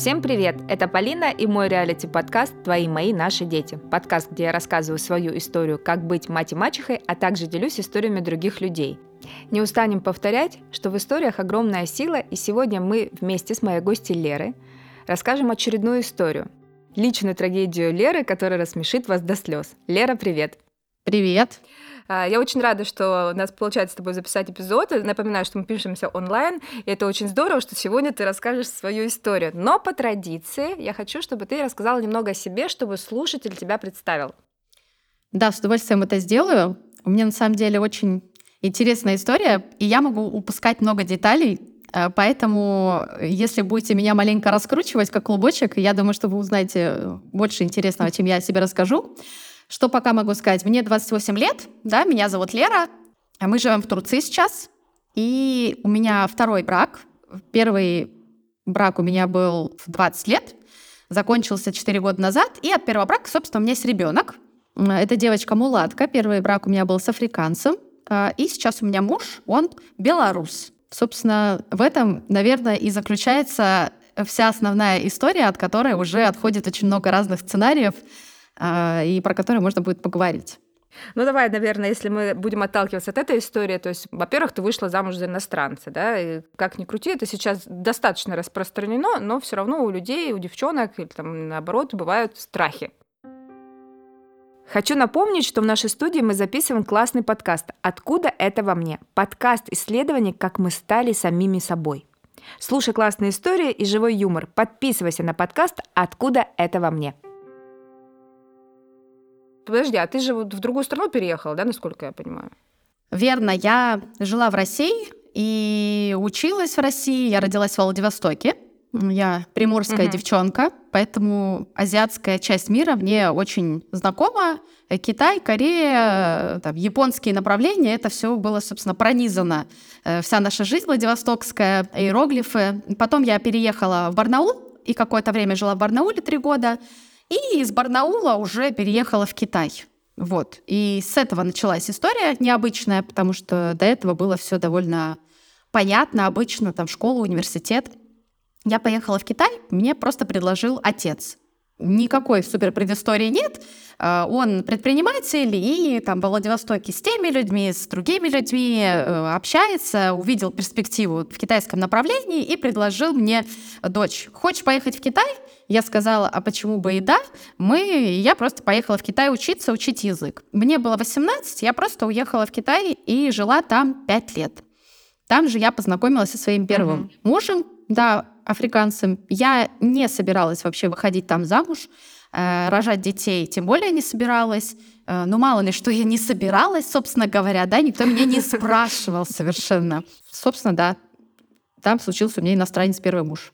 Всем привет! Это Полина и мой реалити-подкаст «Твои, мои, наши дети». Подкаст, где я рассказываю свою историю, как быть мать и мачехой, а также делюсь историями других людей. Не устанем повторять, что в историях огромная сила, и сегодня мы вместе с моей гостьей Лерой расскажем очередную историю. Личную трагедию Леры, которая рассмешит вас до слез. Лера, привет! Привет! А, я очень рада, что у нас получается с тобой записать эпизод. Напоминаю, что мы пишемся онлайн, и это очень здорово, что сегодня ты расскажешь свою историю. Но по традиции я хочу, чтобы ты рассказала немного о себе, чтобы слушатель тебя представил. Да, с удовольствием это сделаю. У меня на самом деле очень интересная история, и я могу упускать много деталей, э, Поэтому, если будете меня маленько раскручивать, как клубочек, я думаю, что вы узнаете больше интересного, чем я о себе расскажу. Что пока могу сказать? Мне 28 лет, да, меня зовут Лера, а мы живем в Турции сейчас, и у меня второй брак. Первый брак у меня был в 20 лет, закончился 4 года назад, и от первого брака, собственно, у меня есть ребенок. Это девочка Мулатка. Первый брак у меня был с африканцем. А, и сейчас у меня муж, он белорус. Собственно, в этом, наверное, и заключается вся основная история, от которой уже отходит очень много разных сценариев, и про которые можно будет поговорить. Ну давай, наверное, если мы будем отталкиваться от этой истории, то есть, во-первых, ты вышла замуж за иностранца, да, и как ни крути, это сейчас достаточно распространено, но все равно у людей, у девчонок, или там наоборот, бывают страхи. Хочу напомнить, что в нашей студии мы записываем классный подкаст «Откуда это во мне?» Подкаст исследований, как мы стали самими собой. Слушай классные истории и живой юмор. Подписывайся на подкаст «Откуда это во мне?» Подожди, а ты же вот в другую страну переехала, да, насколько я понимаю? Верно, я жила в России и училась в России. Я родилась в Владивостоке. Я приморская угу. девчонка, поэтому азиатская часть мира мне очень знакома. Китай, Корея, там, японские направления, это все было, собственно, пронизано. Э, вся наша жизнь Владивостокская, иероглифы. Потом я переехала в Барнаул и какое-то время жила в Барнауле три года. И из Барнаула уже переехала в Китай. Вот. И с этого началась история необычная, потому что до этого было все довольно понятно, обычно, там школа, университет. Я поехала в Китай, мне просто предложил отец. Никакой супер предыстории нет. А, он предприниматель и там в Владивостоке с теми людьми, с другими людьми э, общается, увидел перспективу в китайском направлении и предложил мне, дочь, хочешь поехать в Китай? Я сказала, а почему бы и да? Мы, я просто поехала в Китай учиться, учить язык. Мне было 18, я просто уехала в Китай и жила там 5 лет. Там же я познакомилась со своим первым uh-huh. мужем, да, африканцем. Я не собиралась вообще выходить там замуж, рожать детей, тем более не собиралась. Э, ну, мало ли, что я не собиралась, собственно говоря, да, никто меня не спрашивал совершенно. Собственно, да, там случился у меня иностранец первый муж.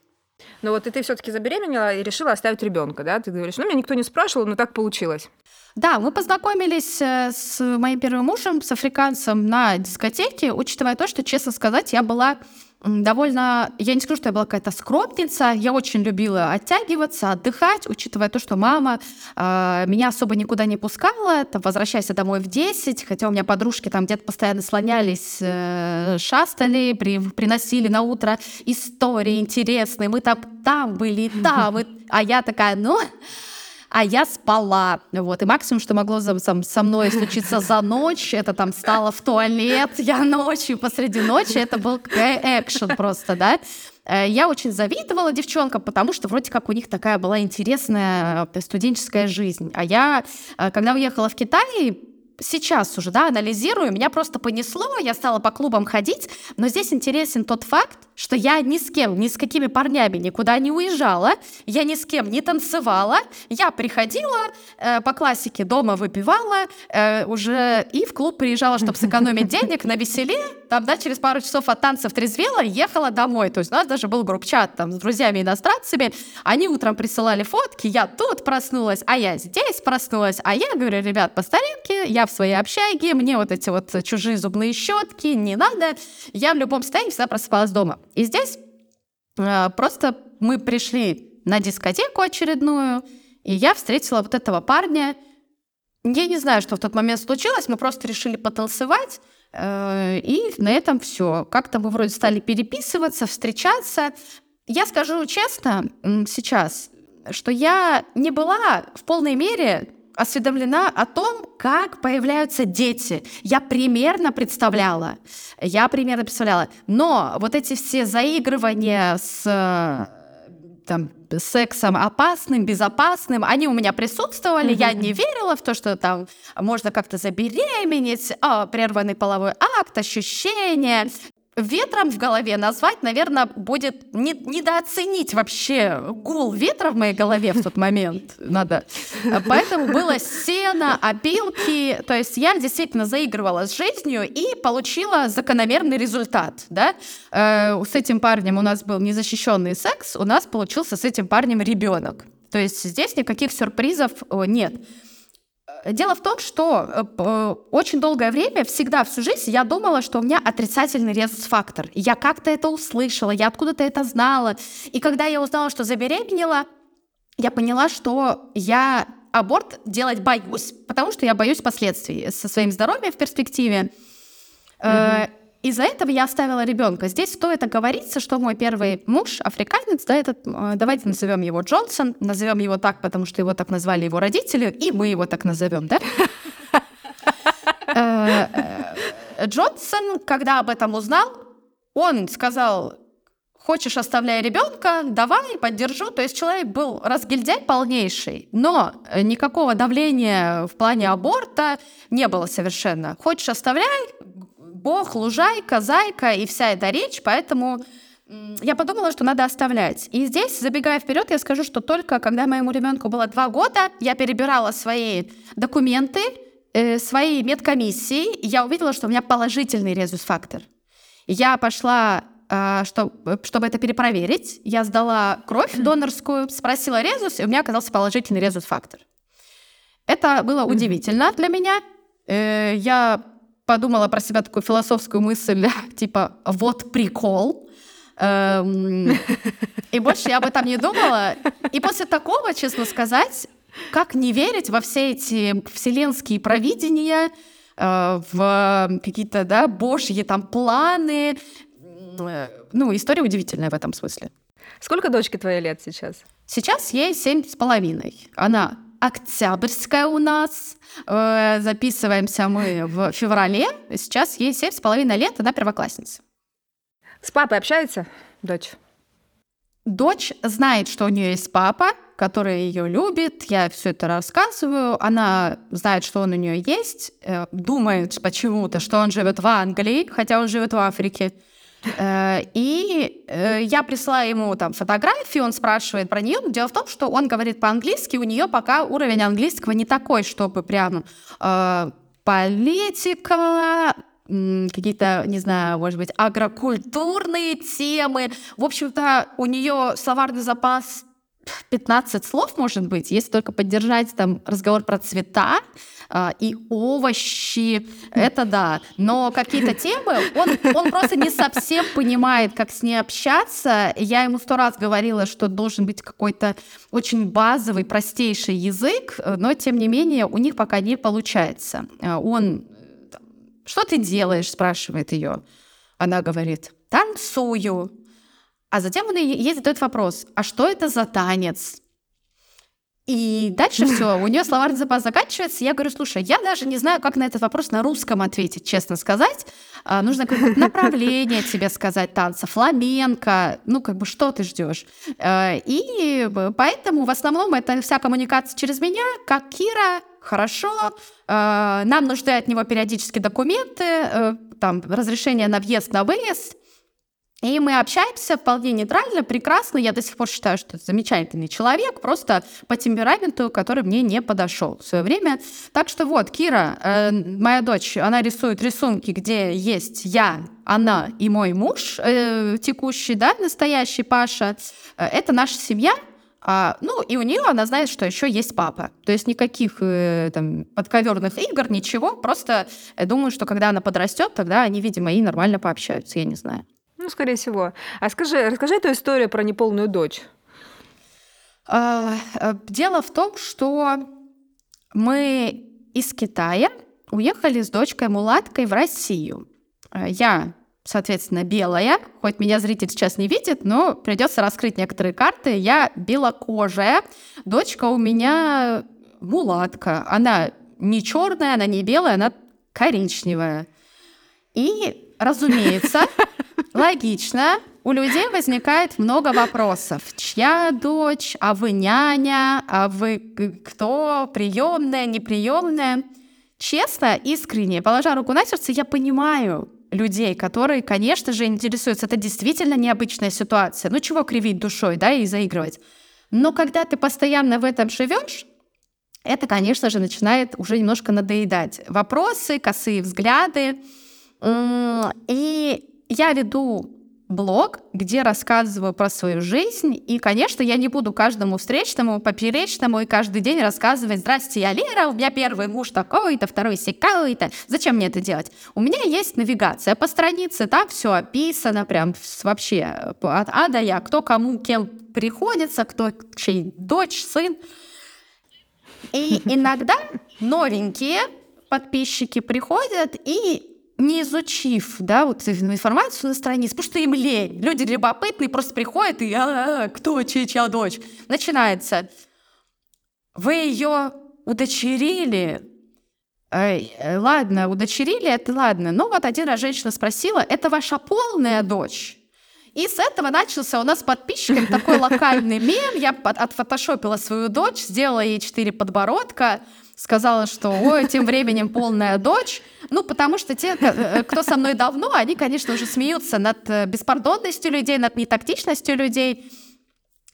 Ну вот и ты все-таки забеременела и решила оставить ребенка, да? Ты говоришь, ну меня никто не спрашивал, но так получилось. Да, мы познакомились э, с моим первым мужем, с африканцем на дискотеке, учитывая то, что, честно сказать, я была довольно, я не скажу, что я была какая-то скромница, я очень любила оттягиваться, отдыхать, учитывая то, что мама э, меня особо никуда не пускала, там, возвращайся домой в 10, хотя у меня подружки там где-то постоянно слонялись, э, шастали, при, приносили на утро истории интересные, мы там, там были, там, и, а я такая, ну а я спала. Вот. И максимум, что могло за, там, со мной случиться за ночь, это там стало в туалет, я ночью посреди ночи, это был экшен просто, да. Э, я очень завидовала девчонкам, потому что вроде как у них такая была интересная э, студенческая жизнь. А я, э, когда уехала в Китай, сейчас уже, да, анализирую, меня просто понесло, я стала по клубам ходить, но здесь интересен тот факт, что я ни с кем, ни с какими парнями никуда не уезжала, я ни с кем не танцевала, я приходила э, по классике дома выпивала э, уже и в клуб приезжала, чтобы сэкономить денег на веселе, там, да, через пару часов от танцев трезвела, ехала домой, то есть у нас даже был групп-чат там с друзьями-иностранцами, они утром присылали фотки, я тут проснулась, а я здесь проснулась, а я говорю, ребят, по старинке, я в своей общаге, мне вот эти вот чужие зубные щетки не надо, я в любом состоянии всегда просыпалась дома. И здесь э, просто мы пришли на дискотеку очередную, и я встретила вот этого парня. Я не знаю, что в тот момент случилось, мы просто решили потанцевать, э, и на этом все. Как-то мы вроде стали переписываться, встречаться. Я скажу честно сейчас, что я не была в полной мере осведомлена о том, как появляются дети. Я примерно представляла. Я примерно представляла. Но вот эти все заигрывания с там, сексом опасным, безопасным, они у меня присутствовали, mm-hmm. я не верила в то, что там можно как-то забеременеть, а, прерванный половой акт, ощущения, ветром в голове назвать, наверное, будет не, недооценить вообще гул ветра в моей голове в тот момент. Надо. Поэтому было сено, опилки. То есть я действительно заигрывала с жизнью и получила закономерный результат. Да? Э, с этим парнем у нас был незащищенный секс, у нас получился с этим парнем ребенок. То есть здесь никаких сюрпризов нет. Дело в том, что э, э, очень долгое время, всегда всю жизнь, я думала, что у меня отрицательный резус-фактор. Я как-то это услышала, я откуда-то это знала. И когда я узнала, что забеременела, я поняла, что я аборт делать боюсь, потому что я боюсь последствий со своим здоровьем в перспективе. Mm-hmm. Из-за этого я оставила ребенка. Здесь стоит оговориться, что мой первый муж африканец, да, этот, э, давайте назовем его Джонсон, назовем его так, потому что его так назвали его родители, и мы его так назовем, да? Э, э, Джонсон, когда об этом узнал, он сказал, хочешь, оставляй ребенка, давай, поддержу. То есть человек был разгильдяй полнейший, но никакого давления в плане аборта не было совершенно. Хочешь, оставляй, бог, лужайка, зайка и вся эта речь, поэтому я подумала, что надо оставлять. И здесь, забегая вперед, я скажу, что только когда моему ребенку было два года, я перебирала свои документы, э, свои медкомиссии, и я увидела, что у меня положительный резус-фактор. Я пошла э, чтобы, чтобы это перепроверить, я сдала кровь донорскую, спросила резус, и у меня оказался положительный резус-фактор. Это было удивительно для меня. Э, я подумала про себя такую философскую мысль, типа «вот прикол», эм, и больше я об этом не думала. И после такого, честно сказать, как не верить во все эти вселенские провидения, э, в какие-то, да, божьи там планы. Э, ну, история удивительная в этом смысле. Сколько дочке твоей лет сейчас? Сейчас ей семь с половиной. Она октябрьская у нас. Э, записываемся мы в феврале. Сейчас ей семь с половиной лет, она первоклассница. С папой общается дочь? Дочь знает, что у нее есть папа, который ее любит. Я все это рассказываю. Она знает, что он у нее есть. Э, думает почему-то, что он живет в Англии, хотя он живет в Африке. Э, и э, я присылаю ему там фотографии, он спрашивает про нее. Дело в том, что он говорит по-английски, у нее пока уровень английского не такой, чтобы прям э, политика, какие-то, не знаю, может быть, агрокультурные темы. В общем-то, у нее словарный запас 15 слов, может быть, если только поддержать там разговор про цвета э, и овощи, это да. Но какие-то темы, он, он просто не совсем понимает, как с ней общаться. Я ему сто раз говорила, что должен быть какой-то очень базовый, простейший язык, но тем не менее у них пока не получается. А, он «Что ты делаешь?» спрашивает ее. Она говорит «Танцую». А затем он ей задает вопрос, а что это за танец? И дальше все, у нее словарный запас заканчивается. Я говорю, слушай, я даже не знаю, как на этот вопрос на русском ответить, честно сказать. А, нужно какое-то направление тебе сказать танца, фламенко, ну как бы что ты ждешь. А, и поэтому в основном это вся коммуникация через меня, как Кира, хорошо, а, нам нужны от него периодически документы, э, там разрешение на въезд, на выезд. И мы общаемся вполне нейтрально, прекрасно. Я до сих пор считаю, что это замечательный человек, просто по темпераменту, который мне не подошел в свое время. Так что вот, Кира, э, моя дочь, она рисует рисунки, где есть я, она и мой муж э, текущий, да, настоящий Паша. Э, это наша семья, а, ну, и у нее она знает, что еще есть папа. То есть никаких э, там подковерных игр, ничего. Просто э, думаю, что когда она подрастет, тогда они, видимо, и нормально пообщаются, я не знаю. Ну, скорее всего. А скажи, расскажи эту историю про неполную дочь. А, э, дело в том, что мы из Китая уехали с дочкой Мулаткой в Россию. Э, я соответственно, белая. Хоть меня зритель сейчас не видит, но придется раскрыть некоторые карты. Я белокожая. Дочка у меня мулатка. Она не черная, она не белая, она коричневая. И, разумеется, логично, у людей возникает много вопросов. Чья дочь? А вы няня? А вы кто? Приемная, неприемная? Честно, искренне, положа руку на сердце, я понимаю людей, которые, конечно же, интересуются. Это действительно необычная ситуация. Ну чего кривить душой, да, и заигрывать. Но когда ты постоянно в этом живешь, это, конечно же, начинает уже немножко надоедать. Вопросы, косые взгляды. И я веду блог, где рассказываю про свою жизнь. И, конечно, я не буду каждому встречному, поперечному и каждый день рассказывать «Здрасте, я Лера, у меня первый муж такой-то, второй секой-то». Зачем мне это делать? У меня есть навигация по странице, там все описано прям вообще от А до Я, кто кому кем приходится, кто чей дочь, сын. И иногда новенькие подписчики приходят и не изучив, да, вот информацию на странице, потому что им лень. Люди любопытные просто приходят и а, -а, -а кто, чья, чья дочь? Начинается. Вы ее удочерили? Эй, ладно, удочерили, это ладно. Но вот один раз женщина спросила, это ваша полная дочь? И с этого начался у нас с подписчиками такой локальный мем. Я отфотошопила свою дочь, сделала ей четыре подбородка, сказала, что ой, тем временем полная дочь. Ну, потому что те, э, кто со мной давно, они, конечно, уже смеются над э, беспардонностью людей, над нетактичностью людей.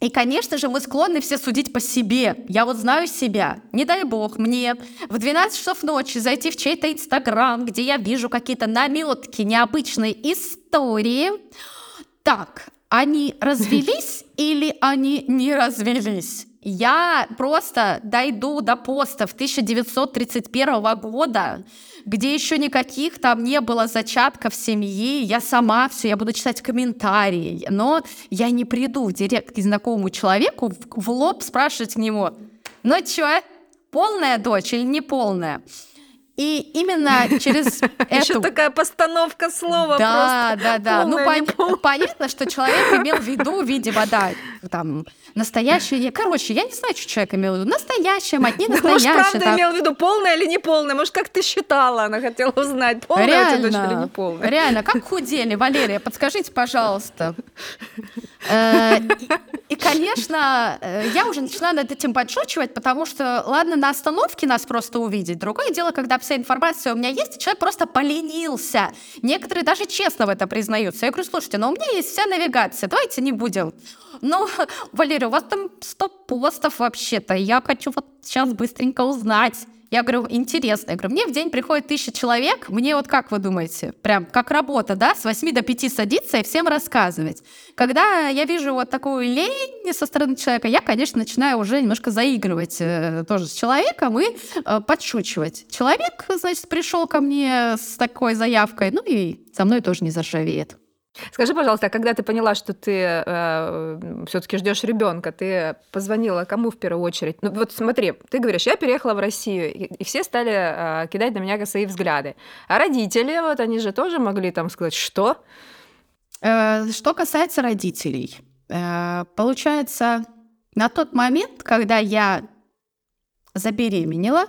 И, конечно же, мы склонны все судить по себе. Я вот знаю себя. Не дай бог мне в 12 часов ночи зайти в чей-то Инстаграм, где я вижу какие-то наметки, необычные истории. Так, они развелись или они не развелись? Я просто дойду до постов 1931 года, где еще никаких там не было зачатков семьи, я сама все, я буду читать комментарии, но я не приду в директ к знакомому человеку в, в лоб спрашивать к нему, ну чё, полная дочь или не полная? И именно через эту... Еще такая постановка слова Да, да, да. Ну, понятно, что человек имел в виду, видимо, да, там, настоящее... Короче, я не знаю, что человек имел в виду. Настоящая мать, не настоящая. Может, правда имел в виду полная или не полная? Может, как ты считала? Она хотела узнать, полная реально, у тебя дочь или не полная. Реально, как худели, Валерия? Подскажите, пожалуйста. Э, и, конечно, э, я уже начинаю над этим подшучивать, потому что, ладно, на остановке нас просто увидеть. Другое дело, когда вся информация у меня есть, человек просто поленился. Некоторые даже честно в это признаются. Я говорю, слушайте, но у меня есть вся навигация, давайте не будем. Ну, Валерия, у вас там 100 постов вообще-то, я хочу вот сейчас быстренько узнать. Я говорю, интересно. Я говорю, мне в день приходит тысяча человек, мне вот как вы думаете, прям как работа, да, с 8 до 5 садиться и всем рассказывать. Когда я вижу вот такую лень со стороны человека, я, конечно, начинаю уже немножко заигрывать э, тоже с человеком и э, подшучивать. Человек, значит, пришел ко мне с такой заявкой, ну и со мной тоже не зашавеет. Скажи, пожалуйста, а когда ты поняла, что ты э, все-таки ждешь ребенка, ты позвонила кому в первую очередь? Ну вот смотри, ты говоришь, я переехала в Россию, и, и все стали э, кидать на меня свои взгляды. А родители, вот они же тоже могли там сказать, что? Э, что касается родителей, э, получается, на тот момент, когда я забеременела,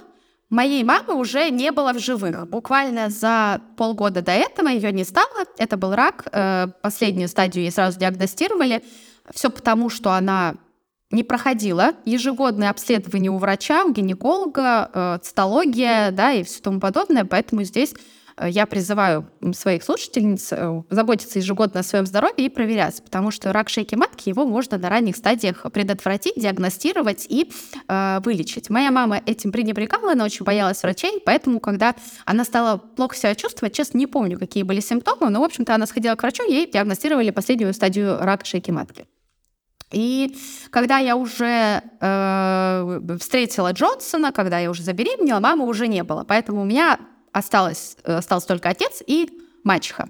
Моей мамы уже не было в живых. Буквально за полгода до этого ее не стало. Это был рак. Э, последнюю стадию ей сразу диагностировали. Все потому, что она не проходила ежегодное обследование у врача, у гинеколога, э, цитология, да, и все тому подобное. Поэтому здесь я призываю своих слушательниц э, заботиться ежегодно о своем здоровье и проверяться, потому что рак шейки матки его можно на ранних стадиях предотвратить, диагностировать и э, вылечить. Моя мама этим пренебрегала, она очень боялась врачей, поэтому, когда она стала плохо себя чувствовать, честно, не помню, какие были симптомы, но, в общем-то, она сходила к врачу, ей диагностировали последнюю стадию рака шейки матки. И когда я уже э, встретила Джонсона, когда я уже забеременела, мамы уже не было. Поэтому у меня осталось, э, остался только отец и мачеха.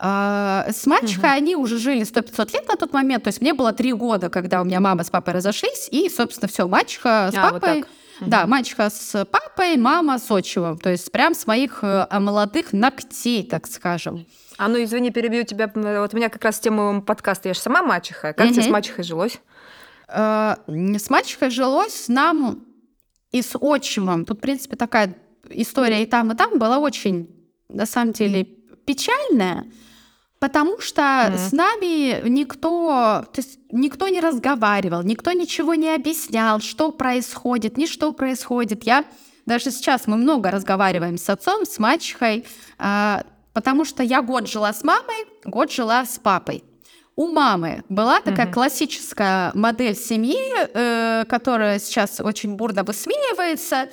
А, с мачехой угу. они уже жили 100-500 лет на тот момент, то есть мне было три года, когда у меня мама с папой разошлись, и, собственно, все, мачеха с а, папой... Вот да, мачеха с папой, мама с отчимом. То есть прям с моих э, молодых ногтей, так скажем. А ну, извини, перебью тебя. Вот у меня как раз тема подкаста. Я же сама мачеха. Как угу. тебе с мачехой жилось? Э, с мачехой жилось нам и с отчимом. Тут, в принципе, такая история и там, и там была очень, на самом деле, печальная. Потому что mm-hmm. с нами никто, то есть никто не разговаривал, никто ничего не объяснял, что происходит, ни что происходит. Я даже сейчас мы много разговариваем с отцом, с мачехой, э, потому что я год жила с мамой, год жила с папой. У мамы была такая mm-hmm. классическая модель семьи, э, которая сейчас очень бурно высмеивается.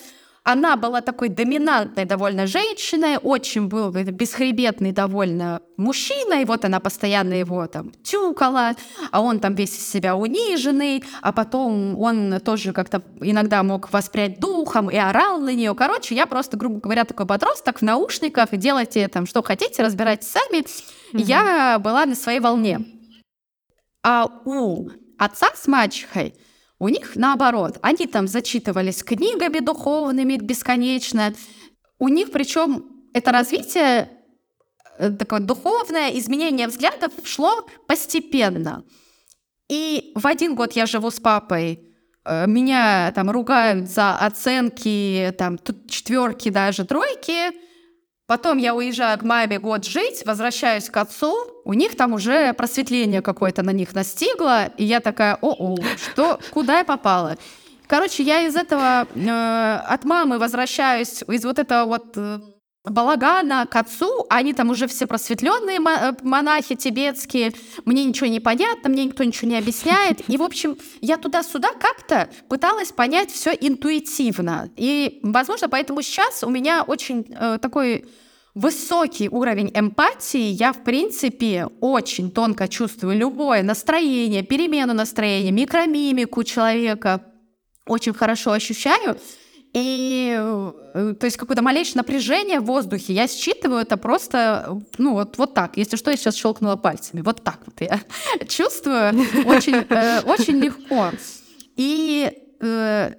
Она была такой доминантной довольно женщиной, очень был бесхребетный довольно мужчина, и вот она постоянно его там тюкала, а он там весь из себя униженный, а потом он тоже как-то иногда мог воспрять духом и орал на нее. Короче, я просто, грубо говоря, такой подросток в наушниках, делайте там что хотите, разбирайтесь сами. Mm-hmm. Я была на своей волне. А у отца с мачехой у них наоборот, они там зачитывались книгами духовными бесконечно. У них причем это развитие, э, такое духовное изменение взглядов шло постепенно. И в один год я живу с папой, э, меня там ругают за оценки, там четверки, даже тройки. Потом я уезжаю к маме год жить, возвращаюсь к отцу, у них там уже просветление какое-то на них настигло, и я такая, о-о, что, куда я попала? Короче, я из этого э, от мамы возвращаюсь, из вот этого вот э, балагана к отцу, они там уже все просветленные э, монахи тибетские, мне ничего не понятно, мне никто ничего не объясняет. И, в общем, я туда-сюда как-то пыталась понять все интуитивно. И, возможно, поэтому сейчас у меня очень э, такой высокий уровень эмпатии, я, в принципе, очень тонко чувствую любое настроение, перемену настроения, микромимику человека, очень хорошо ощущаю. И, э, то есть, какое-то малейшее напряжение в воздухе я считываю это просто, ну, вот, вот так. Если что, я сейчас щелкнула пальцами. Вот так вот я чувствую очень, э, очень легко. И э,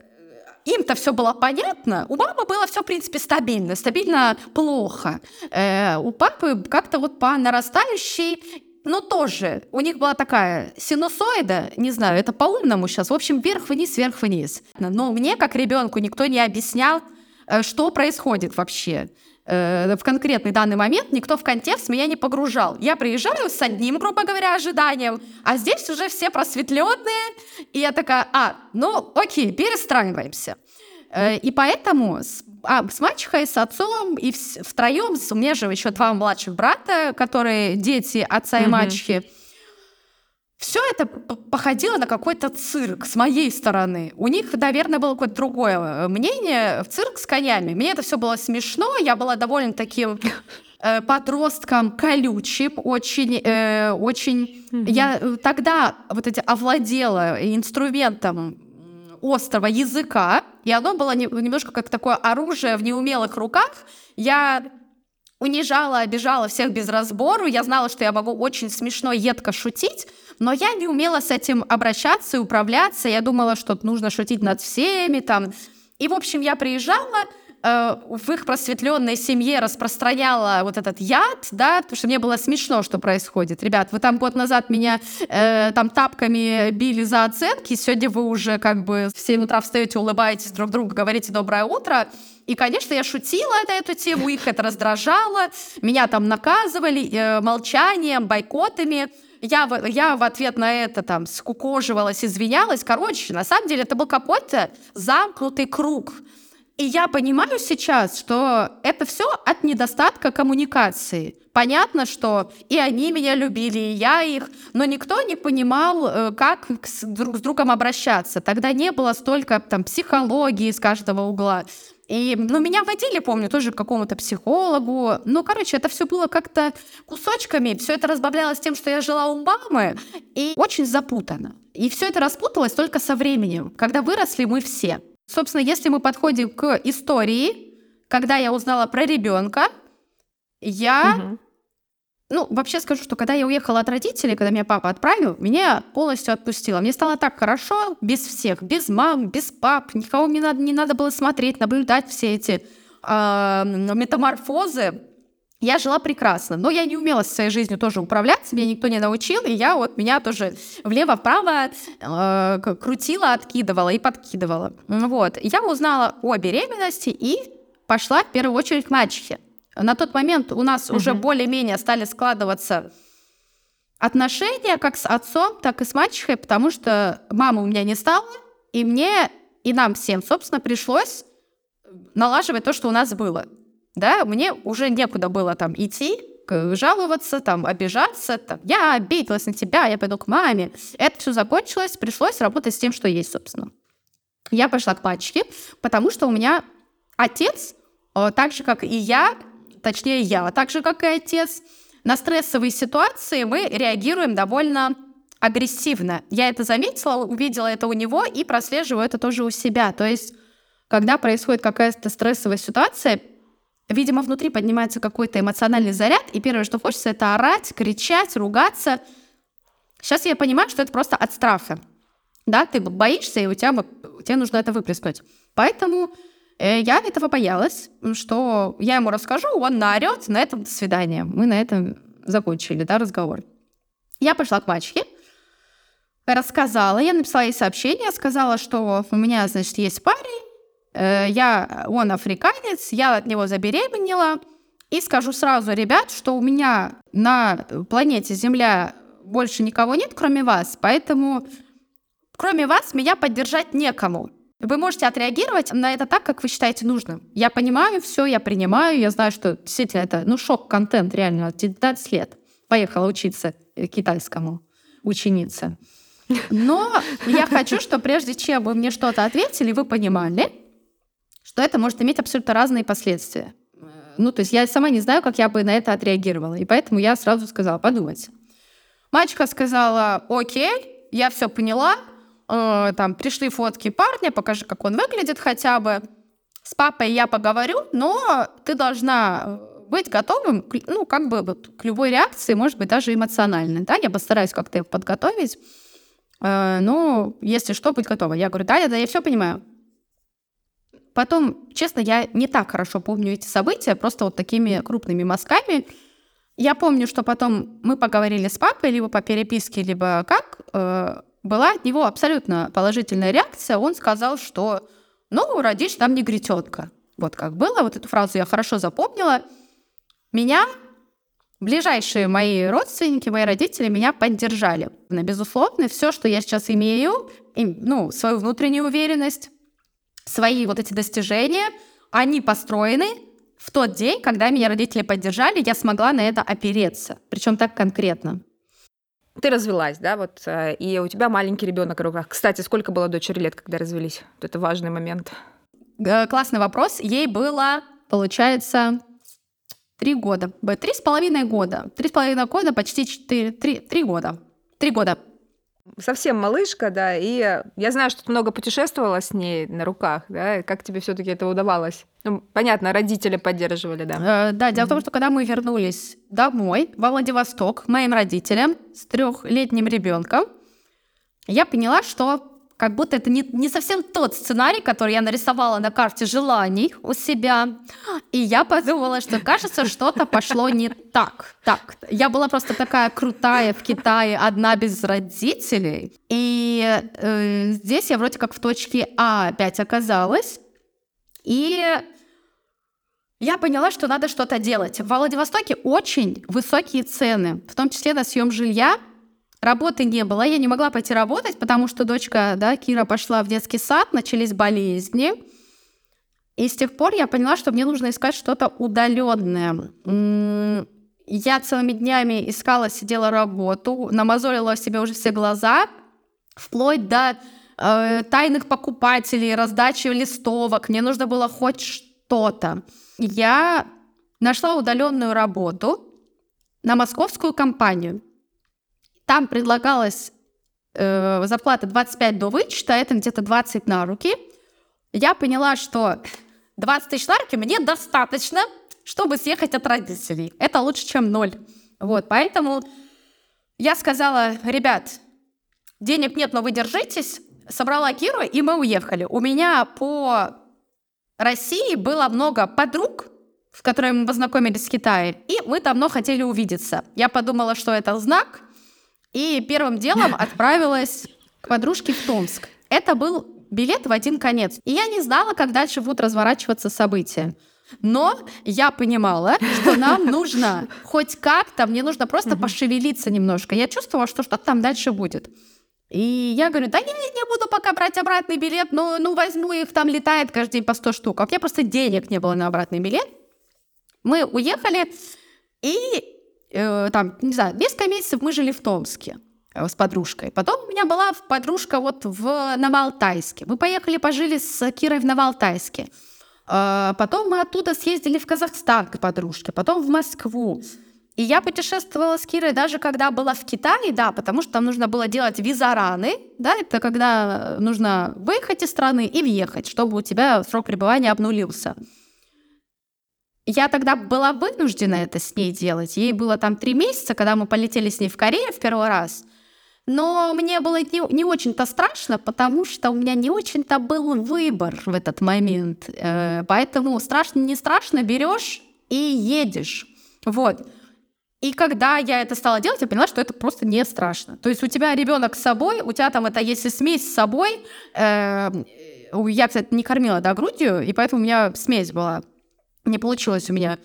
им-то все было понятно. У мамы было все, в принципе, стабильно. Стабильно плохо. Э, у папы как-то вот по нарастающей но тоже у них была такая синусоида, не знаю, это по-умному сейчас, в общем, вверх-вниз, вверх-вниз. Но мне, как ребенку, никто не объяснял, э, что происходит вообще. Э, в конкретный данный момент никто в контекст меня не погружал. Я приезжаю с одним, грубо говоря, ожиданием, а здесь уже все просветленные, и я такая, а, ну окей, перестраиваемся. Э, и поэтому с, а, с мачехой, с отцом и втроем, у меня же еще два младших брата, которые дети отца и мачехи, все это походило на какой-то цирк с моей стороны. У них, наверное, было какое-то другое э, мнение. В цирк с конями. Мне это все было смешно. Я была довольно таким э, подростком колючим, очень, э, очень. Mm-hmm. Я тогда вот эти овладела инструментом острого языка, и оно было немножко как такое оружие в неумелых руках. Я унижала, обижала всех без разбору. Я знала, что я могу очень смешно, едко шутить, но я не умела с этим обращаться и управляться. Я думала, что нужно шутить над всеми там. И, в общем, я приезжала, Э, в их просветленной семье распространяла вот этот яд, да, потому что мне было смешно, что происходит. Ребят, вы там год назад меня э, там тапками били за оценки, сегодня вы уже как бы в 7 утра встаете, улыбаетесь друг другу, говорите «доброе утро», и, конечно, я шутила на эту тему, их это раздражало, меня там наказывали э, молчанием, бойкотами, я, я в ответ на это там скукоживалась, извинялась. Короче, на самом деле это был какой-то замкнутый круг. И я понимаю сейчас, что это все от недостатка коммуникации. Понятно, что и они меня любили, и я их, но никто не понимал, э, как друг с другом обращаться. Тогда не было столько там психологии с каждого угла. И, ну, меня водили, помню, тоже к какому-то психологу. Ну, короче, это все было как-то кусочками. Все это разбавлялось тем, что я жила у мамы, и очень запутано. И все это распуталось только со временем, когда выросли мы все. Собственно, если мы подходим к истории, когда я узнала про ребенка, я угу. Ну, вообще скажу, что когда я уехала от родителей, когда меня папа отправил, меня полностью отпустило. Мне стало так хорошо, без всех, без мам, без пап, никого мне надо, не надо было смотреть, наблюдать все эти э, метаморфозы. Я жила прекрасно, но я не умела со своей жизнью тоже управляться, меня никто не научил, и я вот меня тоже влево-вправо э, крутила, откидывала и подкидывала. Вот. Я узнала о беременности и пошла в первую очередь к мачехе. На тот момент у нас угу. уже более-менее стали складываться отношения как с отцом, так и с мачехой, потому что мамы у меня не стало, и мне и нам всем, собственно, пришлось налаживать то, что у нас было да, мне уже некуда было там идти, жаловаться, там, обижаться, там, я обиделась на тебя, я пойду к маме. Это все закончилось, пришлось работать с тем, что есть, собственно. Я пошла к пачке, потому что у меня отец, э, так же, как и я, точнее, я, так же, как и отец, на стрессовые ситуации мы реагируем довольно агрессивно. Я это заметила, увидела это у него и прослеживаю это тоже у себя. То есть, когда происходит какая-то стрессовая ситуация, Видимо, внутри поднимается какой-то эмоциональный заряд, и первое, что хочется, это орать, кричать, ругаться. Сейчас я понимаю, что это просто от страха. Да, ты боишься, и у тебя, тебе нужно это выплескать. Поэтому э, я этого боялась, что я ему расскажу, он наорет, на этом до свидания. Мы на этом закончили да, разговор. Я пошла к мачехе, рассказала, я написала ей сообщение, сказала, что у меня, значит, есть парень, я, он африканец, я от него забеременела. И скажу сразу, ребят, что у меня на планете Земля больше никого нет, кроме вас, поэтому кроме вас меня поддержать некому. Вы можете отреагировать на это так, как вы считаете нужным. Я понимаю все, я принимаю, я знаю, что действительно это ну, шок-контент реально, 19 лет. Поехала учиться китайскому, ученица. Но я хочу, что прежде чем вы мне что-то ответили, вы понимали, что это может иметь абсолютно разные последствия. Ну, то есть я сама не знаю, как я бы на это отреагировала. И поэтому я сразу сказала, подумайте. Мачка сказала, окей, я все поняла. Э, там пришли фотки парня, покажи, как он выглядит хотя бы. С папой я поговорю, но ты должна э, быть готовым, ну, как бы вот, к любой реакции, может быть, даже эмоциональной. Да, я постараюсь как-то подготовить. Э, ну, если что, быть готова. Я говорю, да, да, я все понимаю. Потом, честно, я не так хорошо помню эти события, просто вот такими крупными мазками. Я помню, что потом мы поговорили с папой, либо по переписке, либо как. Э, была от него абсолютно положительная реакция. Он сказал, что ну, родишь там негритенка. Вот как было. Вот эту фразу я хорошо запомнила. Меня ближайшие мои родственники, мои родители меня поддержали. Безусловно, все, что я сейчас имею, ну, свою внутреннюю уверенность, свои вот эти достижения, они построены в тот день, когда меня родители поддержали, я смогла на это опереться, причем так конкретно. Ты развелась, да, вот, э, и у тебя маленький ребенок в руках. Кстати, сколько было дочери лет, когда развелись? Вот это важный момент. Классный вопрос. Ей было, получается, три года. Три с половиной года. Три с половиной года, почти четыре, три, три года. Три года совсем малышка, да, и я знаю, что ты много путешествовала с ней на руках, да, как тебе все таки это удавалось? Ну, понятно, родители поддерживали, да. Э, да, дело mm-hmm. в том, что когда мы вернулись домой, во Владивосток, моим родителям с трехлетним ребенком, я поняла, что как будто это не, не совсем тот сценарий, который я нарисовала на карте желаний у себя. И я подумала, что кажется, что-то пошло не так. Так, я была просто такая крутая в Китае, одна без родителей. И э, здесь я вроде как в точке А опять оказалась. И я поняла, что надо что-то делать. В Владивостоке очень высокие цены, в том числе на съем жилья. Работы не было, я не могла пойти работать, потому что дочка, да, Кира пошла в детский сад, начались болезни. И с тех пор я поняла, что мне нужно искать что-то удаленное. Я целыми днями искала, сидела работу, намазолила себе уже все глаза, вплоть до э, тайных покупателей, раздачи листовок. Мне нужно было хоть что-то. Я нашла удаленную работу на московскую компанию. Там предлагалась э, зарплата 25 до вычета, это где-то 20 на руки. Я поняла, что 20 тысяч на руки мне достаточно, чтобы съехать от родителей. Это лучше, чем ноль. Вот, поэтому я сказала, ребят, денег нет, но вы держитесь. Собрала Киру, и мы уехали. У меня по России было много подруг, с которой мы познакомились в Китае, и мы давно хотели увидеться. Я подумала, что это знак, и первым делом отправилась к подружке в Томск. Это был билет в один конец. И я не знала, как дальше будут разворачиваться события. Но я понимала, что нам нужно хоть как-то, мне нужно просто пошевелиться немножко. Я чувствовала, что что-то там дальше будет. И я говорю, да не, не буду пока брать обратный билет, но ну возьму их, там летает каждый день по 100 штук. А у меня просто денег не было на обратный билет. Мы уехали, и э, там, не знаю, несколько месяцев мы жили в Томске э, с подружкой. Потом у меня была подружка вот в Новоалтайске. Мы поехали, пожили с Кирой в Новоалтайске. Э, потом мы оттуда съездили в Казахстан к подружке, потом в Москву. И я путешествовала с Кирой даже когда была в Китае, да, потому что там нужно было делать визараны, да, это когда нужно выехать из страны и въехать, чтобы у тебя срок пребывания обнулился. Я тогда была вынуждена это с ней делать. Ей было там три месяца, когда мы полетели с ней в Корею в первый раз. Но мне было не, не очень-то страшно, потому что у меня не очень-то был выбор в этот момент. Э, поэтому страшно, не страшно, берешь и едешь. Вот. И когда я это стала делать, я поняла, что это просто не страшно. То есть у тебя ребенок с собой, у тебя там это, если смесь с собой, э, я, кстати, не кормила, да, грудью, и поэтому у меня смесь была не получилось у меня.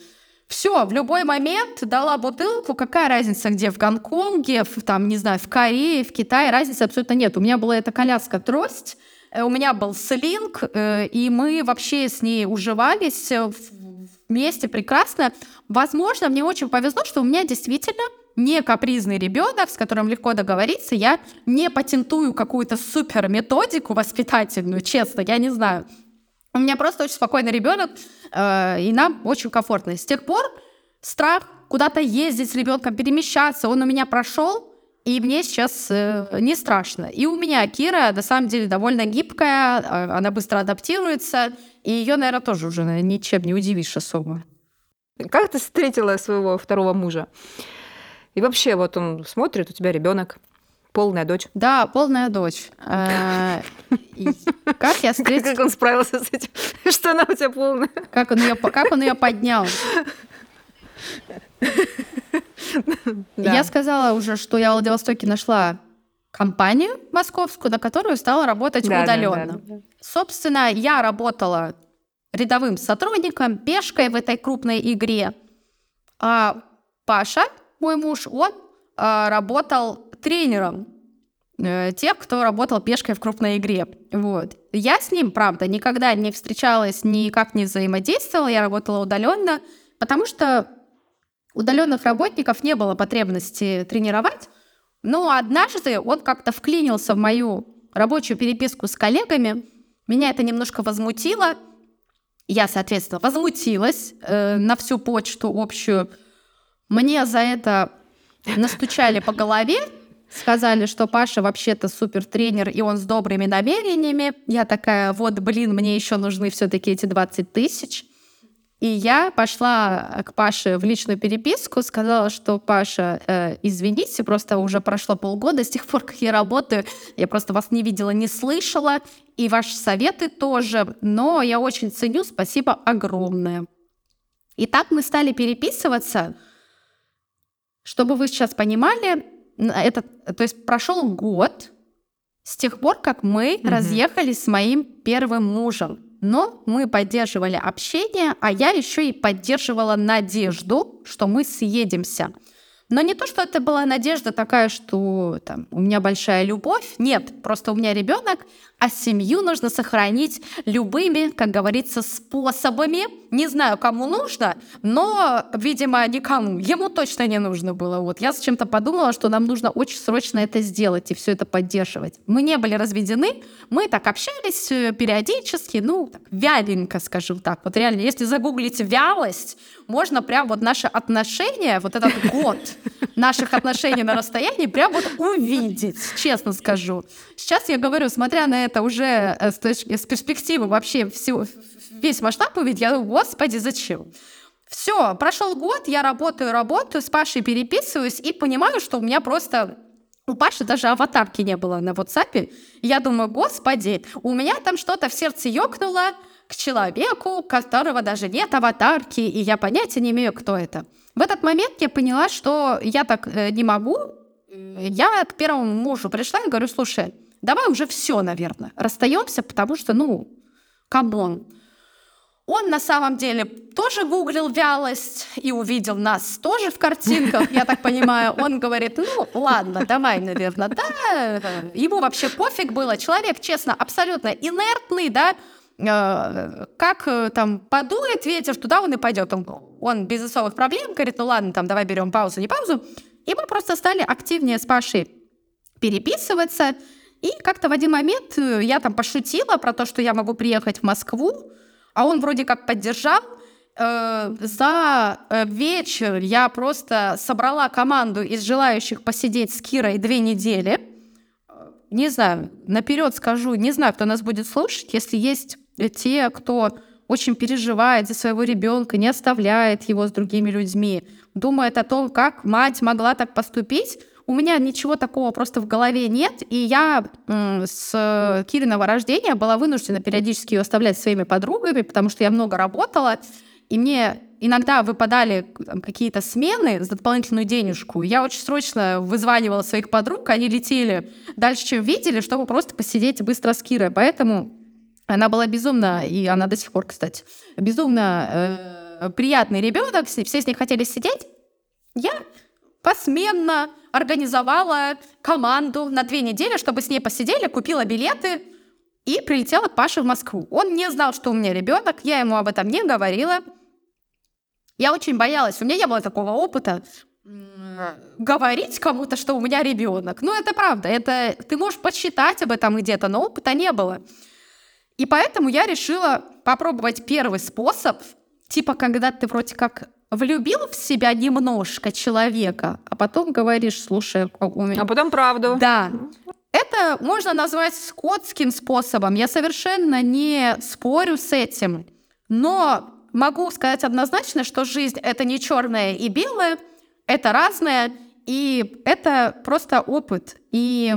Все, в любой момент дала бутылку, какая разница, где в Гонконге, в, там, не знаю, в Корее, в Китае, разницы абсолютно нет. У меня была эта коляска-трость, э, у меня был слинг, э, и мы вообще с ней уживались э, вместе прекрасно. Возможно, мне очень повезло, что у меня действительно не капризный ребенок, с которым легко договориться. Я не патентую какую-то супер методику воспитательную, честно, я не знаю. У меня просто очень спокойный ребенок, э, и нам очень комфортно. С тех пор страх куда-то ездить с ребенком, перемещаться, он у меня прошел, и мне сейчас э, не страшно. И у меня Кира, на самом деле, довольно гибкая, э, она быстро адаптируется, и ее, наверное, тоже уже ничем не удивишь особо. Как ты встретила своего второго мужа? И вообще, вот он смотрит, у тебя ребенок. Полная дочь. Да, полная дочь. Э, как я встретила... Как он справился с этим? Что она у тебя полная? Как он ее, поднял? Я сказала уже, что я в Владивостоке нашла компанию московскую, на которую стала работать да, удаленно. Да, да. Собственно, я работала рядовым сотрудником, пешкой в этой крупной игре. А Паша, мой муж, он а, работал тренером э, тех, кто работал пешкой в крупной игре. Вот. Я с ним, правда, никогда не встречалась, никак не взаимодействовала, я работала удаленно, потому что удаленных работников не было потребности тренировать. Но однажды он как-то вклинился в мою рабочую переписку с коллегами. Меня это немножко возмутило. Я, соответственно, возмутилась э, на всю почту общую. Мне за это настучали по голове, Сказали, что Паша вообще-то супер тренер, и он с добрыми намерениями. Я такая, вот, блин, мне еще нужны все-таки эти 20 тысяч. И я пошла к Паше в личную переписку, сказала, что Паша, э, извините, просто уже прошло полгода с тех пор, как я работаю, я просто вас не видела, не слышала, и ваши советы тоже, но я очень ценю, спасибо огромное. И так мы стали переписываться. Чтобы вы сейчас понимали, это, то есть прошел год с тех пор, как мы mm-hmm. разъехались с моим первым мужем. Но мы поддерживали общение, а я еще и поддерживала надежду, что мы съедемся. Но не то, что это была надежда такая, что там, у меня большая любовь. Нет, просто у меня ребенок, а семью нужно сохранить любыми, как говорится, способами. Не знаю, кому нужно, но, видимо, никому. Ему точно не нужно было. Вот я с чем-то подумала, что нам нужно очень срочно это сделать и все это поддерживать. Мы не были разведены, мы так общались э, периодически, ну, так, вяленько, скажем так. Вот реально, если загуглить вялость, можно прям вот наши отношения, вот этот год наших отношений на расстоянии прям вот увидеть, честно скажу. Сейчас я говорю, смотря на это уже э, с, точки, с перспективы вообще всего, весь масштаб увидеть, я думаю, господи, зачем? Все, прошел год, я работаю, работаю, с Пашей переписываюсь и понимаю, что у меня просто у Паши даже аватарки не было на WhatsApp. Я думаю, господи, у меня там что-то в сердце ёкнуло, к человеку, которого даже нет аватарки, и я понятия не имею, кто это. В этот момент я поняла, что я так э, не могу. Я к первому мужу пришла и говорю, слушай, давай уже все, наверное, расстаемся, потому что, ну, come on. Он на самом деле тоже гуглил вялость и увидел нас тоже в картинках, я так понимаю. Он говорит, ну ладно, давай, наверное, да. Ему вообще пофиг было. Человек, честно, абсолютно инертный, да, э, как э, там подует ветер, туда он и пойдет. Он, он без особых проблем говорит, ну ладно, там давай берем паузу, не паузу. И мы просто стали активнее с Пашей переписываться. И как-то в один момент э, я там пошутила про то, что я могу приехать в Москву, а он вроде как поддержал. Э, за э, вечер я просто собрала команду из желающих посидеть с Кирой две недели. Не знаю, наперед скажу, не знаю, кто нас будет слушать, если есть те, кто очень переживает за своего ребенка, не оставляет его с другими людьми, думает о том, как мать могла так поступить, у меня ничего такого просто в голове нет, и я с Кириного рождения была вынуждена периодически ее оставлять своими подругами, потому что я много работала, и мне иногда выпадали какие-то смены за дополнительную денежку. Я очень срочно вызванивала своих подруг, они летели дальше, чем видели, чтобы просто посидеть быстро с Кирой. Поэтому она была безумно, и она до сих пор, кстати, безумно э, приятный ребенок, все с ней хотели сидеть. Я посменно организовала команду на две недели, чтобы с ней посидели, купила билеты и прилетела к Паше в Москву. Он не знал, что у меня ребенок, я ему об этом не говорила. Я очень боялась, у меня не было такого опыта говорить кому-то, что у меня ребенок. Ну, это правда, это ты можешь почитать об этом где-то, но опыта не было. И поэтому я решила попробовать первый способ, типа, когда ты вроде как влюбил в себя немножко человека, а потом говоришь, слушай, у меня... А потом правду. Да. Это можно назвать скотским способом. Я совершенно не спорю с этим. Но могу сказать однозначно, что жизнь — это не черное и белое, это разное, и это просто опыт. И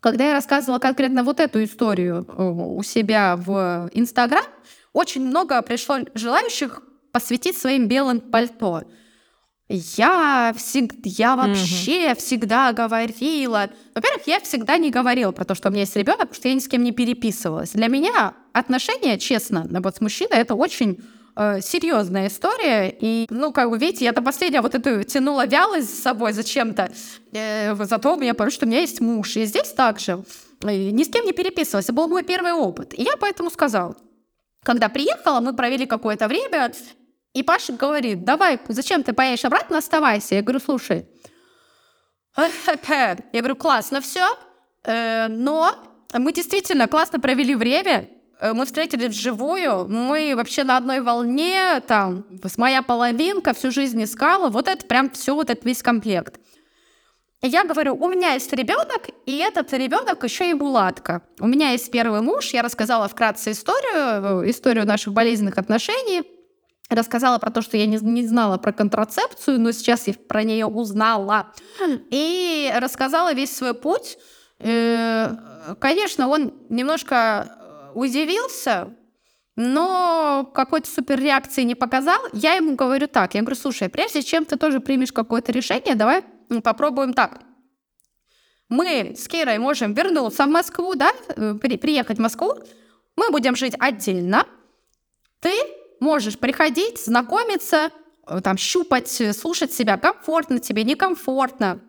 когда я рассказывала конкретно вот эту историю э, у себя в Инстаграм, очень много пришло желающих посвятить своим белым пальто. Я, всегда, я вообще угу. всегда говорила. Во-первых, я всегда не говорила про то, что у меня есть ребенок, потому что я ни с кем не переписывалась. Для меня отношения, честно, вот с мужчиной это очень э, серьезная история. И, ну, как вы видите, я до последнего вот эту тянула вялость с собой зачем-то. Э, зато у меня потому что у меня есть муж. И здесь также э, ни с кем не переписывалась. Это был мой первый опыт. И я поэтому сказала, когда приехала, мы провели какое-то время, и Паша говорит, давай, зачем ты поедешь обратно, оставайся. Я говорю, слушай, я говорю, классно все, но мы действительно классно провели время, мы встретились вживую, мы вообще на одной волне, там, моя половинка всю жизнь искала, вот это прям все, вот этот весь комплект. И я говорю, у меня есть ребенок, и этот ребенок еще и мулатка. У меня есть первый муж, я рассказала вкратце историю, э, историю наших болезненных отношений, рассказала про то, что я не, не знала про контрацепцию, но сейчас я про нее узнала. И рассказала весь свой путь. Э, конечно, он немножко э, удивился, но какой-то супер реакции не показал. Я ему говорю так, я говорю, слушай, прежде чем ты тоже примешь какое-то решение, давай попробуем так. Мы с Кирой можем вернуться в Москву, да, при, приехать в Москву, мы будем жить отдельно. Ты можешь приходить, знакомиться, э, там, щупать, э, слушать себя, комфортно тебе, некомфортно.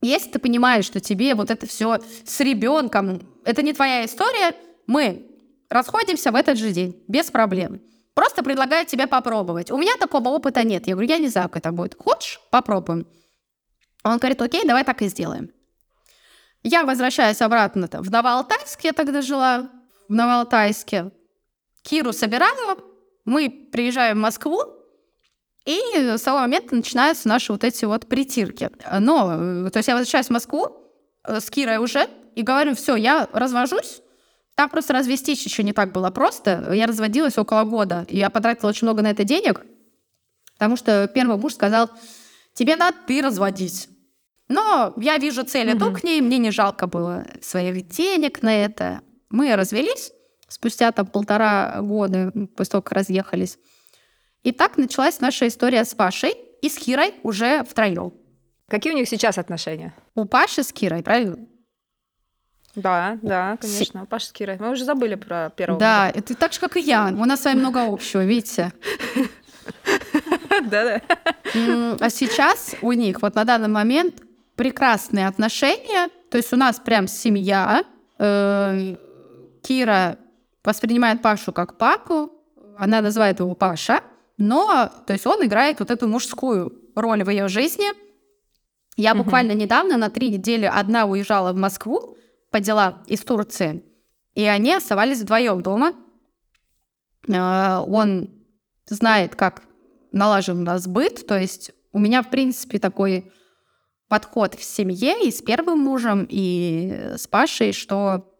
Если ты понимаешь, что тебе вот это все с ребенком, это не твоя история, мы расходимся в этот же день, без проблем. Просто предлагаю тебе попробовать. У меня такого опыта нет. Я говорю, я не знаю, как это будет. Хочешь? Попробуем. Он говорит, окей, давай так и сделаем. Я возвращаюсь обратно в Новоалтайск, я тогда жила в Новоалтайске. Киру собираю, мы приезжаем в Москву, и с того момента начинаются наши вот эти вот притирки. Но, то есть я возвращаюсь в Москву э, с Кирой уже и говорю, все, я развожусь. Там просто развестись еще не так было просто. Я разводилась около года, и я потратила очень много на это денег, потому что первый муж сказал, тебе надо ты разводись. Но я вижу цель, иду к ней, мне не жалко было своих денег на это. Мы развелись, спустя там полтора года после того, как разъехались. И так началась наша история с Пашей и с Кирой уже втроем. Какие у них сейчас отношения? У Паши с Кирой, правильно? Да, да, конечно. У Паши с Кирой. Мы уже забыли про первого. Да, это так же, как и я. У нас с вами много общего, видите? Да-да. А сейчас у них вот на данный момент прекрасные отношения. То есть у нас прям семья. Э, Кира воспринимает Пашу как папу. Она называет его Паша. Но, то есть он играет вот эту мужскую роль в ее жизни. Я буквально недавно на три недели одна уезжала в Москву по делам из Турции, и они оставались вдвоем дома. Э, он знает, как налажен у нас быт, то есть у меня, в принципе, такой подход в семье и с первым мужем, и с Пашей, что